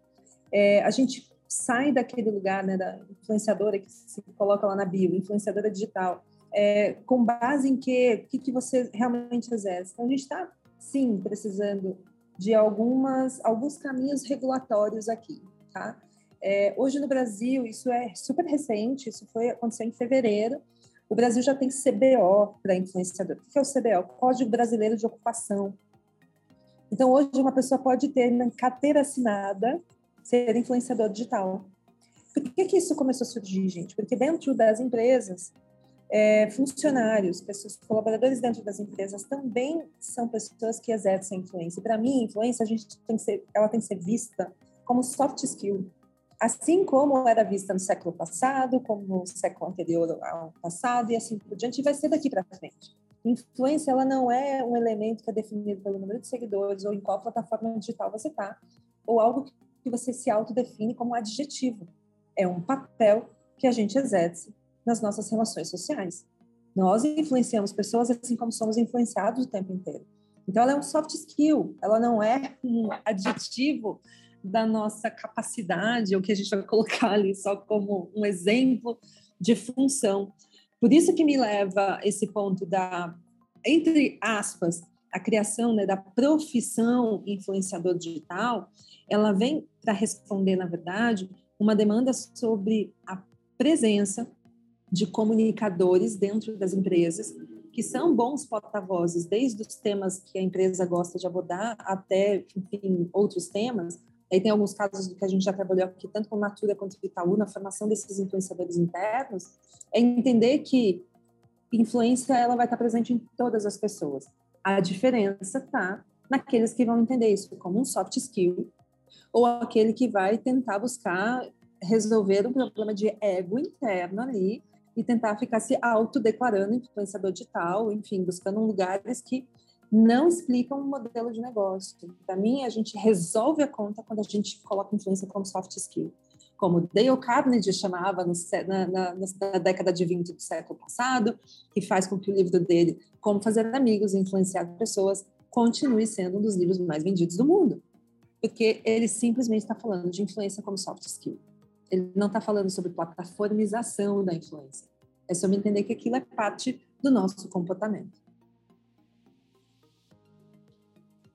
É, a gente sai daquele lugar né, da influenciadora que se coloca lá na bio, influenciadora digital, é, com base em que, que, que você realmente exerce. Então, a gente está, sim, precisando de algumas, alguns caminhos regulatórios aqui, tá? É, hoje no Brasil, isso é super recente, isso foi aconteceu em fevereiro. O Brasil já tem CBO para influenciador. O que é o CBO? Código Brasileiro de Ocupação. Então, hoje, uma pessoa pode ter na carteira assinada ser influenciador digital. Por que, que isso começou a surgir, gente? Porque dentro das empresas, é, funcionários, pessoas, colaboradores dentro das empresas também são pessoas que exercem influência. Para mim, influência, a gente tem que ser, ela tem que ser vista como soft skill assim como era vista no século passado, como no século anterior ao passado e assim por diante, vai ser daqui para frente. Influência, ela não é um elemento que é definido pelo número de seguidores ou em qual plataforma digital você está, ou algo que você se autodefine como adjetivo. É um papel que a gente exerce nas nossas relações sociais. Nós influenciamos pessoas assim como somos influenciados o tempo inteiro. Então, ela é um soft skill, ela não é um adjetivo da nossa capacidade, o que a gente vai colocar ali só como um exemplo de função. Por isso que me leva esse ponto da, entre aspas, a criação né, da profissão influenciador digital, ela vem para responder, na verdade, uma demanda sobre a presença de comunicadores dentro das empresas que são bons porta-vozes, desde os temas que a empresa gosta de abordar até, enfim, outros temas, Aí tem alguns casos que a gente já trabalhou aqui, tanto com Natura quanto com Itaú, na formação desses influenciadores internos, é entender que influência ela vai estar presente em todas as pessoas. A diferença está naqueles que vão entender isso como um soft skill ou aquele que vai tentar buscar resolver um problema de ego interno ali e tentar ficar se autodeclarando influenciador digital, enfim, buscando lugares que não explicam um modelo de negócio. Para mim, a gente resolve a conta quando a gente coloca influência como soft skill. Como Dale Carnegie chamava no, na, na, na, década de 20 do século passado, que faz com que o livro dele, Como Fazer Amigos e Influenciar Pessoas, continue sendo um dos livros mais vendidos do mundo. Porque ele simplesmente está falando de influência como soft skill. Ele não está falando sobre plataformização da influência. É sobre entender que aquilo é parte do nosso comportamento.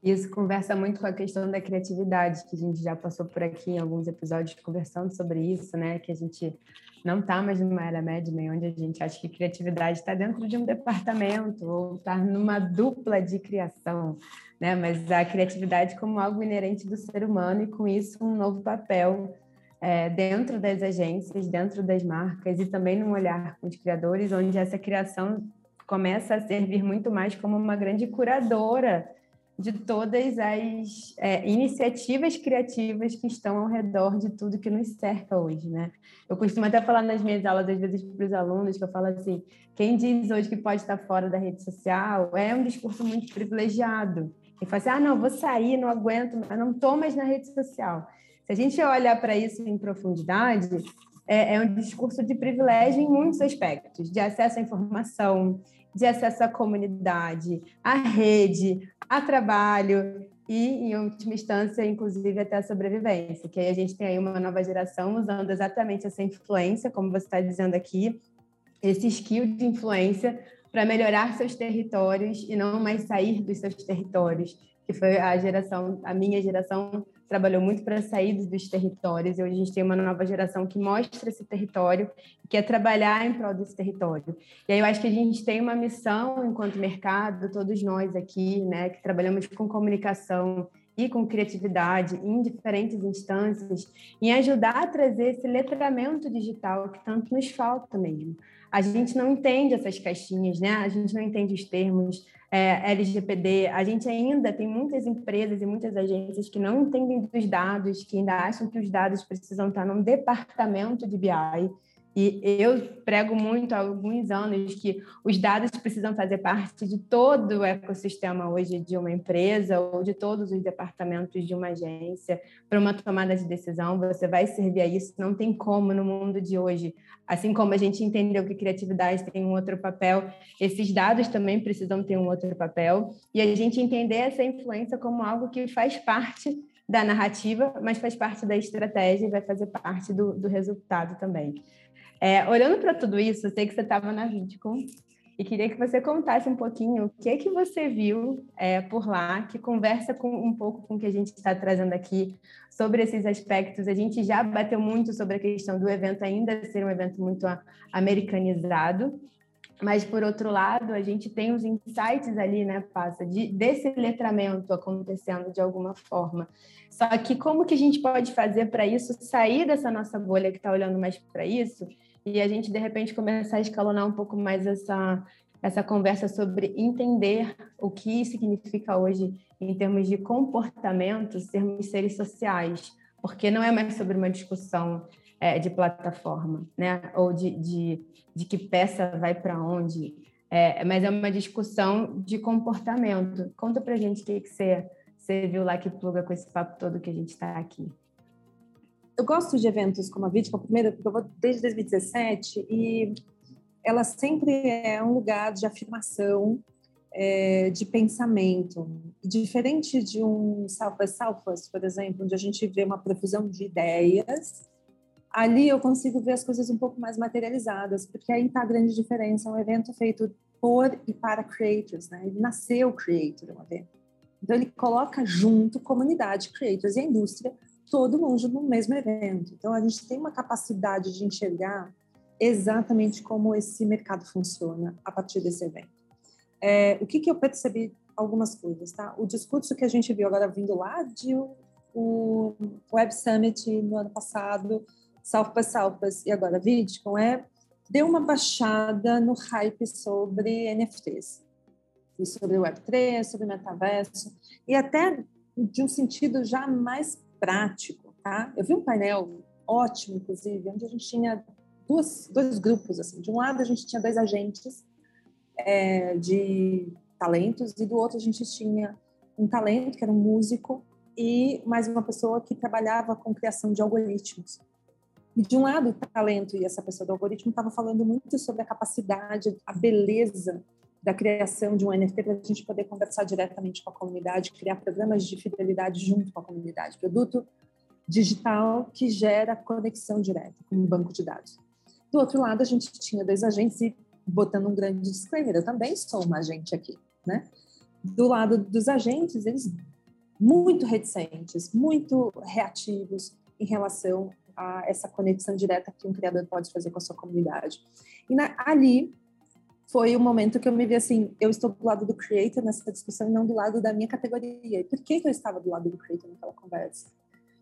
Isso conversa muito com a questão da criatividade, que a gente já passou por aqui em alguns episódios conversando sobre isso, né? Que a gente não está mais numa era Madman, onde a gente acha que criatividade está dentro de um departamento ou está numa dupla de criação, né? Mas a criatividade como algo inerente do ser humano e com isso um novo papel é, dentro das agências, dentro das marcas e também num olhar com os criadores, onde essa criação começa a servir muito mais como uma grande curadora de todas as é, iniciativas criativas que estão ao redor de tudo que nos cerca hoje, né? Eu costumo até falar nas minhas aulas, às vezes, para os alunos, que eu falo assim, quem diz hoje que pode estar fora da rede social é um discurso muito privilegiado. E fala assim, ah, não, vou sair, não aguento, não estou mais na rede social. Se a gente olhar para isso em profundidade, é, é um discurso de privilégio em muitos aspectos, de acesso à informação, de acesso à comunidade, à rede, a trabalho e, em última instância, inclusive até a sobrevivência, que aí a gente tem aí uma nova geração usando exatamente essa influência, como você está dizendo aqui, esse skill de influência para melhorar seus territórios e não mais sair dos seus territórios, que foi a geração, a minha geração trabalhou muito para sair dos territórios e hoje a gente tem uma nova geração que mostra esse território, que quer trabalhar em prol desse território. E aí eu acho que a gente tem uma missão enquanto mercado, todos nós aqui, né, que trabalhamos com comunicação e com criatividade em diferentes instâncias, em ajudar a trazer esse letramento digital que tanto nos falta mesmo. A gente não entende essas caixinhas, né? A gente não entende os termos, é, LGPD, a gente ainda tem muitas empresas e muitas agências que não entendem dos dados, que ainda acham que os dados precisam estar num departamento de BI e eu prego muito há alguns anos que os dados precisam fazer parte de todo o ecossistema hoje de uma empresa ou de todos os departamentos de uma agência. Para uma tomada de decisão, você vai servir a isso. Não tem como no mundo de hoje. Assim como a gente entendeu que criatividade tem um outro papel, esses dados também precisam ter um outro papel. E a gente entender essa influência como algo que faz parte da narrativa, mas faz parte da estratégia e vai fazer parte do, do resultado também. É, olhando para tudo isso, eu sei que você estava na Vidcom e queria que você contasse um pouquinho o que que você viu é, por lá, que conversa com, um pouco com o que a gente está trazendo aqui sobre esses aspectos. A gente já bateu muito sobre a questão do evento ainda ser um evento muito americanizado, mas por outro lado, a gente tem os insights ali, né, passa de, desse letramento acontecendo de alguma forma. Só que como que a gente pode fazer para isso sair dessa nossa bolha que está olhando mais para isso e a gente de repente começar a escalonar um pouco mais essa essa conversa sobre entender o que significa hoje em termos de comportamento sermos seres sociais, porque não é mais sobre uma discussão é, de plataforma, né? Ou de, de, de que peça vai para onde, é, mas é uma discussão de comportamento. Conta para gente o que, que você, você viu lá que pluga com esse papo todo que a gente está aqui eu gosto de eventos como a Vítima, primeiro, porque eu vou desde 2017 e ela sempre é um lugar de afirmação, é, de pensamento. Diferente de um South por exemplo, onde a gente vê uma profusão de ideias, ali eu consigo ver as coisas um pouco mais materializadas, porque aí está a grande diferença. É um evento feito por e para creators, né? Ele nasceu creator, um evento. Então, ele coloca junto comunidade, creators e a indústria todo mundo no mesmo evento. Então, a gente tem uma capacidade de enxergar exatamente como esse mercado funciona a partir desse evento. É, o que, que eu percebi? Algumas coisas, tá? O discurso que a gente viu agora vindo lá de o Web Summit no ano passado, by Southwest e agora VidCon, é, deu uma baixada no hype sobre NFTs, e sobre Web3, sobre metaverso, e até de um sentido já mais prático, tá? Eu vi um painel ótimo, inclusive, onde a gente tinha duas, dois grupos, assim. De um lado, a gente tinha dois agentes é, de talentos e do outro a gente tinha um talento, que era um músico, e mais uma pessoa que trabalhava com criação de algoritmos. E de um lado, o talento e essa pessoa do algoritmo estava falando muito sobre a capacidade, a beleza da criação de um NFT para a gente poder conversar diretamente com a comunidade, criar programas de fidelidade junto com a comunidade, produto digital que gera conexão direta com um banco de dados. Do outro lado, a gente tinha dois agentes e botando um grande disclaimer, eu também sou uma agente aqui, né? Do lado dos agentes, eles muito reticentes, muito reativos em relação a essa conexão direta que um criador pode fazer com a sua comunidade. E na, ali foi o momento que eu me vi assim, eu estou do lado do creator nessa discussão e não do lado da minha categoria. E por que, eu estava do lado do creator naquela conversa?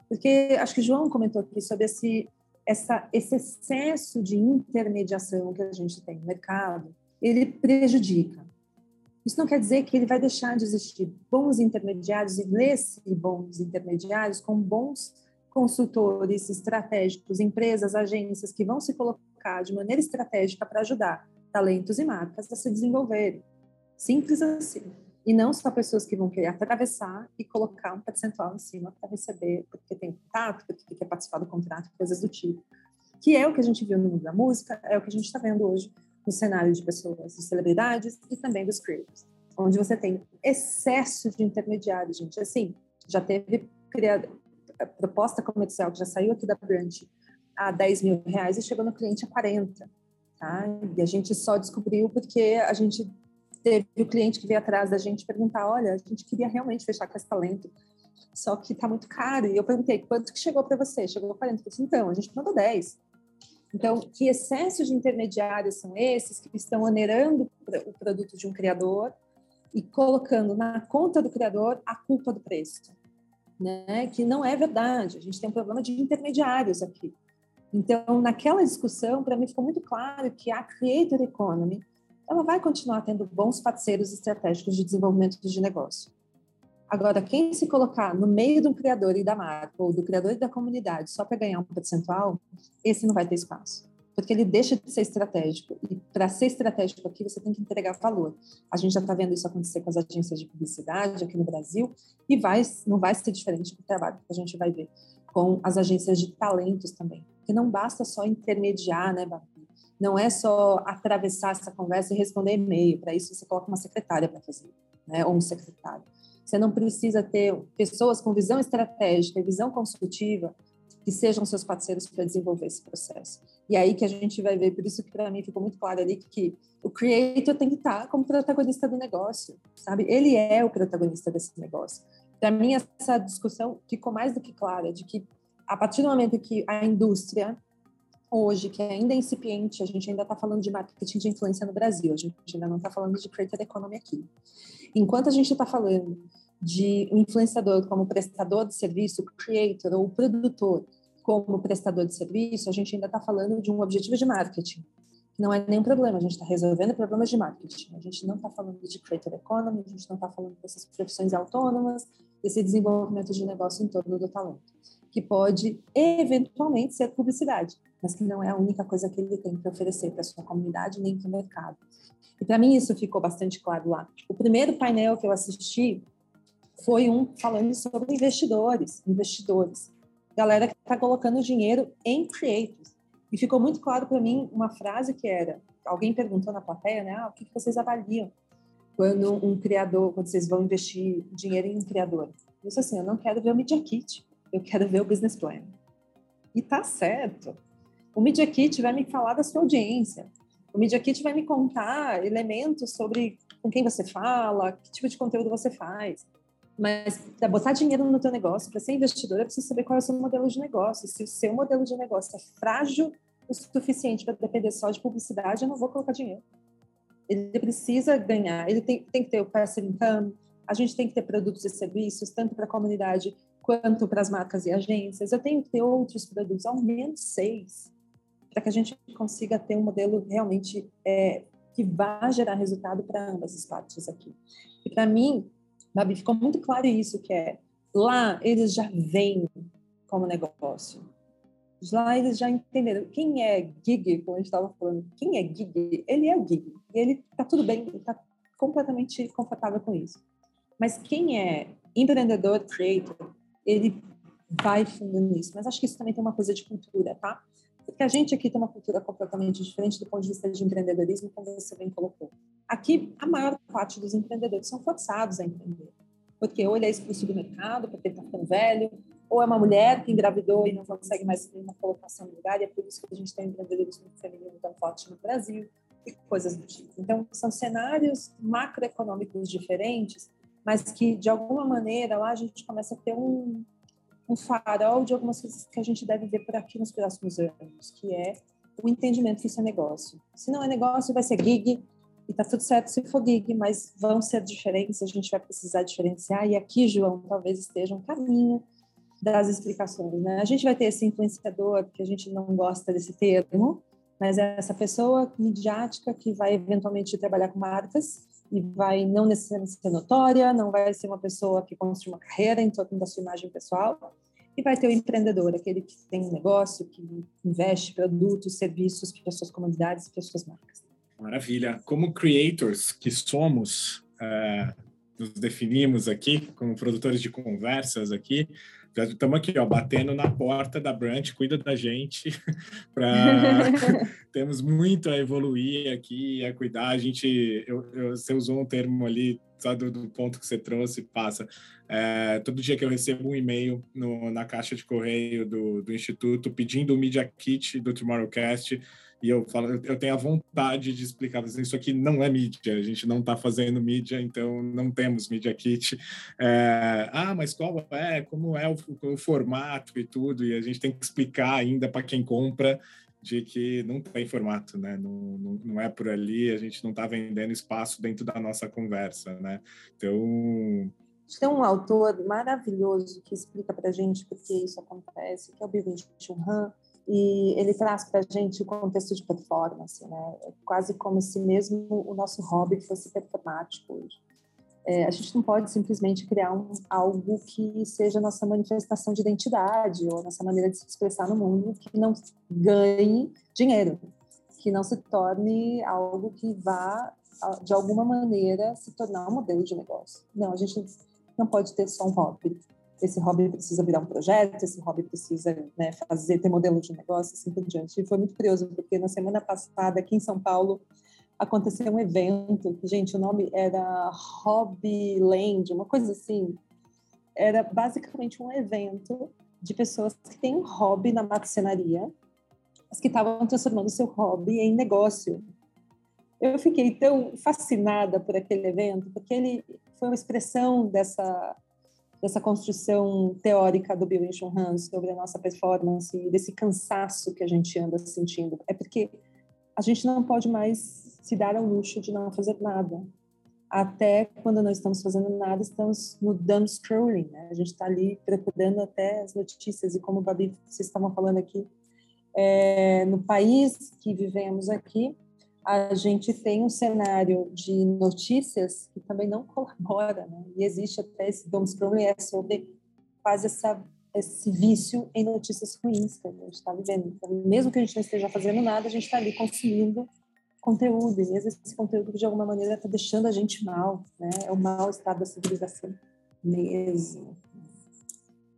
Porque acho que o João comentou aqui sobre esse, essa, esse excesso de intermediação que a gente tem no mercado, ele prejudica. Isso não quer dizer que ele vai deixar de existir bons intermediários e nesse bons intermediários com bons consultores estratégicos, empresas, agências que vão se colocar de maneira estratégica para ajudar talentos e marcas a se desenvolverem. Simples assim. E não só pessoas que vão querer atravessar e colocar um percentual em cima para receber, porque tem contato, porque quer participar do contrato, coisas do tipo. Que é o que a gente viu no mundo da música, é o que a gente está vendo hoje no cenário de pessoas, de celebridades e também dos creators, onde você tem excesso de intermediários, gente. Assim, já teve criado, proposta comercial que já saiu aqui da Brand a 10 mil reais e chegou no cliente a 40. Tá? E a gente só descobriu porque a gente teve o cliente que veio atrás da gente perguntar, olha, a gente queria realmente fechar com esse talento, só que está muito caro. E eu perguntei, quanto que chegou para você? Chegou 40. Eu disse, então, a gente mandou 10. Então, que excessos de intermediários são esses que estão onerando o produto de um criador e colocando na conta do criador a culpa do preço? Né? Que não é verdade. A gente tem um problema de intermediários aqui. Então, naquela discussão, para mim ficou muito claro que a Creator Economy ela vai continuar tendo bons parceiros estratégicos de desenvolvimento de negócio. Agora, quem se colocar no meio do criador e da marca, ou do criador e da comunidade, só para ganhar um percentual, esse não vai ter espaço. Porque ele deixa de ser estratégico. E para ser estratégico aqui, você tem que entregar valor. A gente já está vendo isso acontecer com as agências de publicidade aqui no Brasil, e vai, não vai ser diferente do trabalho que a gente vai ver com as agências de talentos também. Porque não basta só intermediar, né, Babi? Não é só atravessar essa conversa e responder e-mail. Para isso, você coloca uma secretária para fazer, né? ou um secretário. Você não precisa ter pessoas com visão estratégica e visão consultiva que sejam seus parceiros para desenvolver esse processo. E aí que a gente vai ver, por isso que para mim ficou muito claro ali que o creator tem que estar como protagonista do negócio, sabe? Ele é o protagonista desse negócio. Para mim essa discussão ficou mais do que clara de que a partir do momento que a indústria hoje, que ainda é incipiente, a gente ainda está falando de marketing de influência no Brasil, a gente ainda não está falando de creator economy aqui. Enquanto a gente está falando de influenciador como prestador de serviço, creator ou produtor como prestador de serviço, a gente ainda está falando de um objetivo de marketing. Não é nenhum problema, a gente está resolvendo problemas de marketing. A gente não está falando de creator economy, a gente não está falando dessas profissões autônomas, desse desenvolvimento de negócio em torno do talento, que pode eventualmente ser publicidade, mas que não é a única coisa que ele tem para oferecer para sua comunidade nem para o mercado. E para mim isso ficou bastante claro lá. O primeiro painel que eu assisti foi um falando sobre investidores, investidores, galera que está colocando dinheiro em creators. E ficou muito claro para mim uma frase que era, alguém perguntou na plateia, né, ah, o que, que vocês avaliam quando um criador, quando vocês vão investir dinheiro em um criador? Eu disse assim, eu não quero ver o Media Kit, eu quero ver o Business Plan. E tá certo. O Media Kit vai me falar da sua audiência. O Media Kit vai me contar elementos sobre com quem você fala, que tipo de conteúdo você faz. Mas para botar dinheiro no teu negócio, para ser investidor, é preciso saber qual é o seu modelo de negócio. Se o seu modelo de negócio é frágil o suficiente para depender só de publicidade, eu não vou colocar dinheiro. Ele precisa ganhar, ele tem, tem que ter o passive income, a gente tem que ter produtos e serviços, tanto para a comunidade quanto para as marcas e agências. Eu tenho que ter outros produtos, ao menos seis, para que a gente consiga ter um modelo realmente é, que vá gerar resultado para ambas as partes aqui. E para mim, Babi, ficou muito claro isso, que é lá eles já vêm como negócio. Lá eles já entenderam quem é gig, como a gente estava falando, quem é gig, ele é o gig. E ele está tudo bem, está completamente confortável com isso. Mas quem é empreendedor, creator, ele vai fundo nisso. Mas acho que isso também tem uma coisa de cultura, tá? Porque a gente aqui tem uma cultura completamente diferente do ponto de vista de empreendedorismo, como você bem colocou. Aqui, a maior parte dos empreendedores são forçados a empreender. Porque ou ele é expulso do mercado, porque ele está ficando velho, ou é uma mulher que engravidou e não consegue mais ter uma colocação no lugar, e é por isso que a gente tem um empreendedorismo feminino tão forte no Brasil, e coisas do tipo. Então, são cenários macroeconômicos diferentes, mas que, de alguma maneira, lá a gente começa a ter um, um farol de algumas coisas que a gente deve ver por aqui nos próximos anos, que é o entendimento que isso é negócio. Se não é negócio, vai ser gig, e tá tudo certo se for gig, mas vão ser diferentes, a gente vai precisar diferenciar, e aqui, João, talvez esteja um caminho das explicações, né? A gente vai ter esse influenciador, que a gente não gosta desse termo, mas é essa pessoa midiática que vai eventualmente trabalhar com marcas e vai não necessariamente ser notória, não vai ser uma pessoa que construi uma carreira em torno da sua imagem pessoal, e vai ter o empreendedor, aquele que tem um negócio, que investe produtos, serviços para suas comunidades, para suas marcas. Maravilha. Como creators que somos, é, nos definimos aqui como produtores de conversas aqui, estamos aqui, ó, batendo na porta da Brant, cuida da gente, para temos muito a evoluir aqui, a cuidar. A gente, eu, eu, você usou um termo ali, só do, do ponto que você trouxe, passa. É, todo dia que eu recebo um e-mail no, na caixa de correio do, do Instituto pedindo o Media Kit do Tomorrowcast, e eu falo, eu tenho a vontade de explicar, mas isso aqui não é mídia, a gente não está fazendo mídia, então não temos Media Kit. É, ah, mas qual é, como é o, o formato e tudo, e a gente tem que explicar ainda para quem compra de que não tem formato, né? Não, não, não, é por ali, a gente não está vendendo espaço dentro da nossa conversa, né? Então. Tem um autor maravilhoso que explica para a gente por que isso acontece, que é o Bill Han, e ele traz para a gente o contexto de performance, né? É quase como se mesmo o nosso hobby fosse performático hoje. É, a gente não pode simplesmente criar um, algo que seja nossa manifestação de identidade ou nossa maneira de se expressar no mundo que não ganhe dinheiro, que não se torne algo que vá, de alguma maneira, se tornar um modelo de negócio. Não, a gente não pode ter só um hobby. Esse hobby precisa virar um projeto, esse hobby precisa né, fazer, ter modelo de negócio, assim por diante. E foi muito curioso, porque na semana passada, aqui em São Paulo, aconteceu um evento, gente, o nome era Hobbyland, uma coisa assim. Era basicamente um evento de pessoas que têm um hobby na marcenaria, mas que estavam transformando seu hobby em negócio. Eu fiquei tão fascinada por aquele evento, porque ele foi uma expressão dessa dessa construção teórica do Bill Hans sobre a nossa performance, desse cansaço que a gente anda sentindo. É porque a gente não pode mais se dar ao luxo de não fazer nada. Até quando não estamos fazendo nada, estamos no dumb scrolling, né? A gente está ali procurando até as notícias e como Babi, vocês estavam falando aqui, é, no país que vivemos aqui, a gente tem um cenário de notícias que também não colabora, né? E existe até esse dumb scrolling é sobre quase essa esse vício em notícias ruins que a gente está vivendo. Então, mesmo que a gente não esteja fazendo nada, a gente está ali consumindo conteúdo, e mesmo esse conteúdo de alguma maneira está deixando a gente mal, né? É o mal estado da civilização mesmo.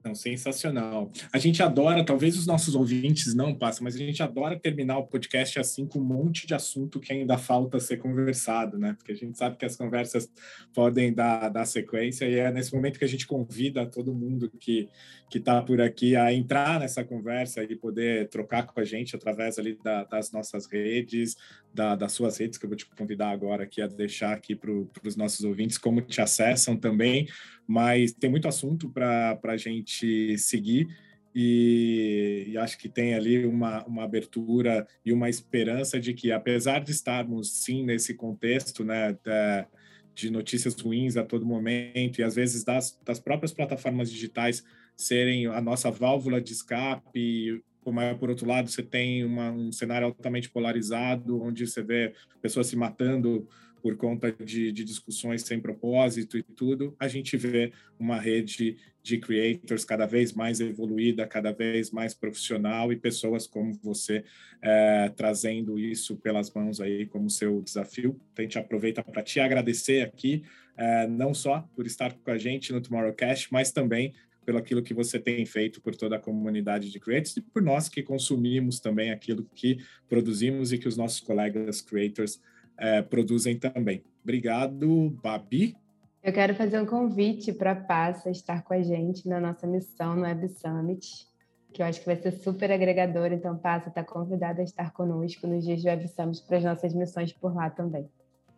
Não, sensacional. A gente adora, talvez os nossos ouvintes não passem, mas a gente adora terminar o podcast assim com um monte de assunto que ainda falta ser conversado, né? Porque a gente sabe que as conversas podem dar, dar sequência e é nesse momento que a gente convida todo mundo que que está por aqui a entrar nessa conversa e poder trocar com a gente através ali da, das nossas redes, da, das suas redes, que eu vou te convidar agora aqui a deixar aqui para os nossos ouvintes como te acessam também, mas tem muito assunto para a gente seguir. E, e, acho que tem ali uma, uma abertura e uma esperança de que, apesar de estarmos sim nesse contexto, né, da, de notícias ruins a todo momento e às vezes das, das próprias plataformas digitais serem a nossa válvula de escape, mas por outro lado você tem uma, um cenário altamente polarizado, onde você vê pessoas se matando por conta de, de, discussões sem propósito e tudo, a gente vê uma rede de creators cada vez mais evoluída, cada vez mais profissional e pessoas como você é, trazendo isso pelas mãos aí como seu desafio. Então, a gente aproveita para te agradecer aqui, é, não só por estar com a gente no Tomorrowcast, mas também pelo aquilo que você tem feito por toda a comunidade de creators e por nós que consumimos também aquilo que produzimos e que os nossos colegas creators é, produzem também. Obrigado, Babi. Eu quero fazer um convite para a Passa estar com a gente na nossa missão no Web Summit, que eu acho que vai ser super agregador. Então, Passa está convidada a estar conosco nos dias de Web Summit para as nossas missões por lá também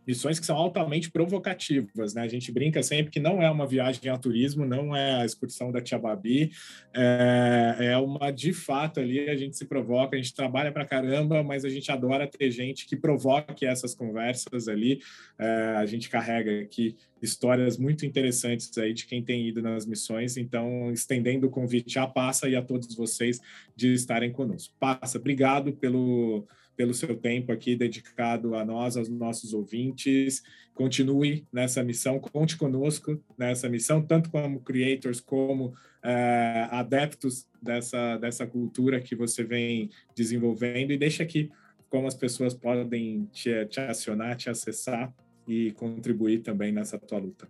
missões que são altamente provocativas, né? A gente brinca sempre que não é uma viagem a turismo, não é a excursão da Tia Babi, é, é uma de fato ali a gente se provoca, a gente trabalha para caramba, mas a gente adora ter gente que provoque essas conversas ali. É, a gente carrega aqui histórias muito interessantes aí de quem tem ido nas missões, então estendendo o convite à Passa e a todos vocês de estarem conosco. Passa, obrigado pelo pelo seu tempo aqui dedicado a nós, aos nossos ouvintes. Continue nessa missão, conte conosco nessa missão, tanto como creators como é, adeptos dessa, dessa cultura que você vem desenvolvendo. E deixa aqui como as pessoas podem te, te acionar, te acessar e contribuir também nessa tua luta.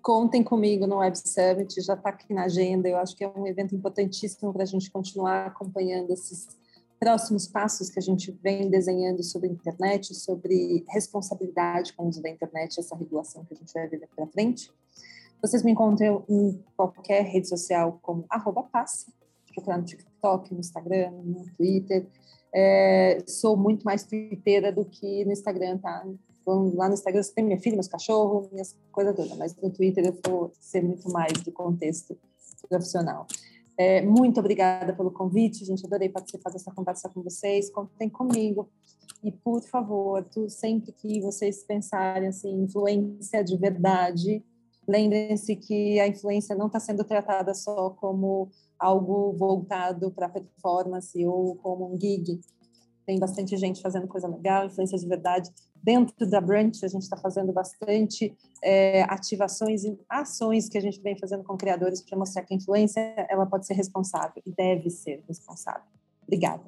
Contem comigo no Web Summit, já está aqui na agenda. Eu acho que é um evento importantíssimo para a gente continuar acompanhando esses próximos passos que a gente vem desenhando sobre a internet, sobre responsabilidade com o uso da internet, essa regulação que a gente vai ver para frente. Vocês me encontram em qualquer rede social como arroba passe, procurar no TikTok, no Instagram, no Twitter. É, sou muito mais twitteira do que no Instagram, tá? Lá no Instagram você tem minha filha, meus cachorros, minhas coisas todas, mas no Twitter eu vou ser muito mais do contexto profissional. É, muito obrigada pelo convite, gente. Adorei participar dessa conversa com vocês. Contem comigo. E, por favor, tu, sempre que vocês pensarem assim, influência de verdade, lembrem-se que a influência não está sendo tratada só como algo voltado para performance ou como um gig. Tem bastante gente fazendo coisa legal, influência de verdade. Dentro da Brunch, a gente está fazendo bastante é, ativações e ações que a gente vem fazendo com criadores para mostrar que a influência ela pode ser responsável e deve ser responsável. Obrigada.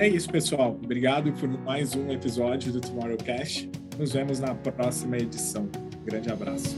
É isso, pessoal. Obrigado por mais um episódio do Tomorrowcast. Nos vemos na próxima edição. grande abraço.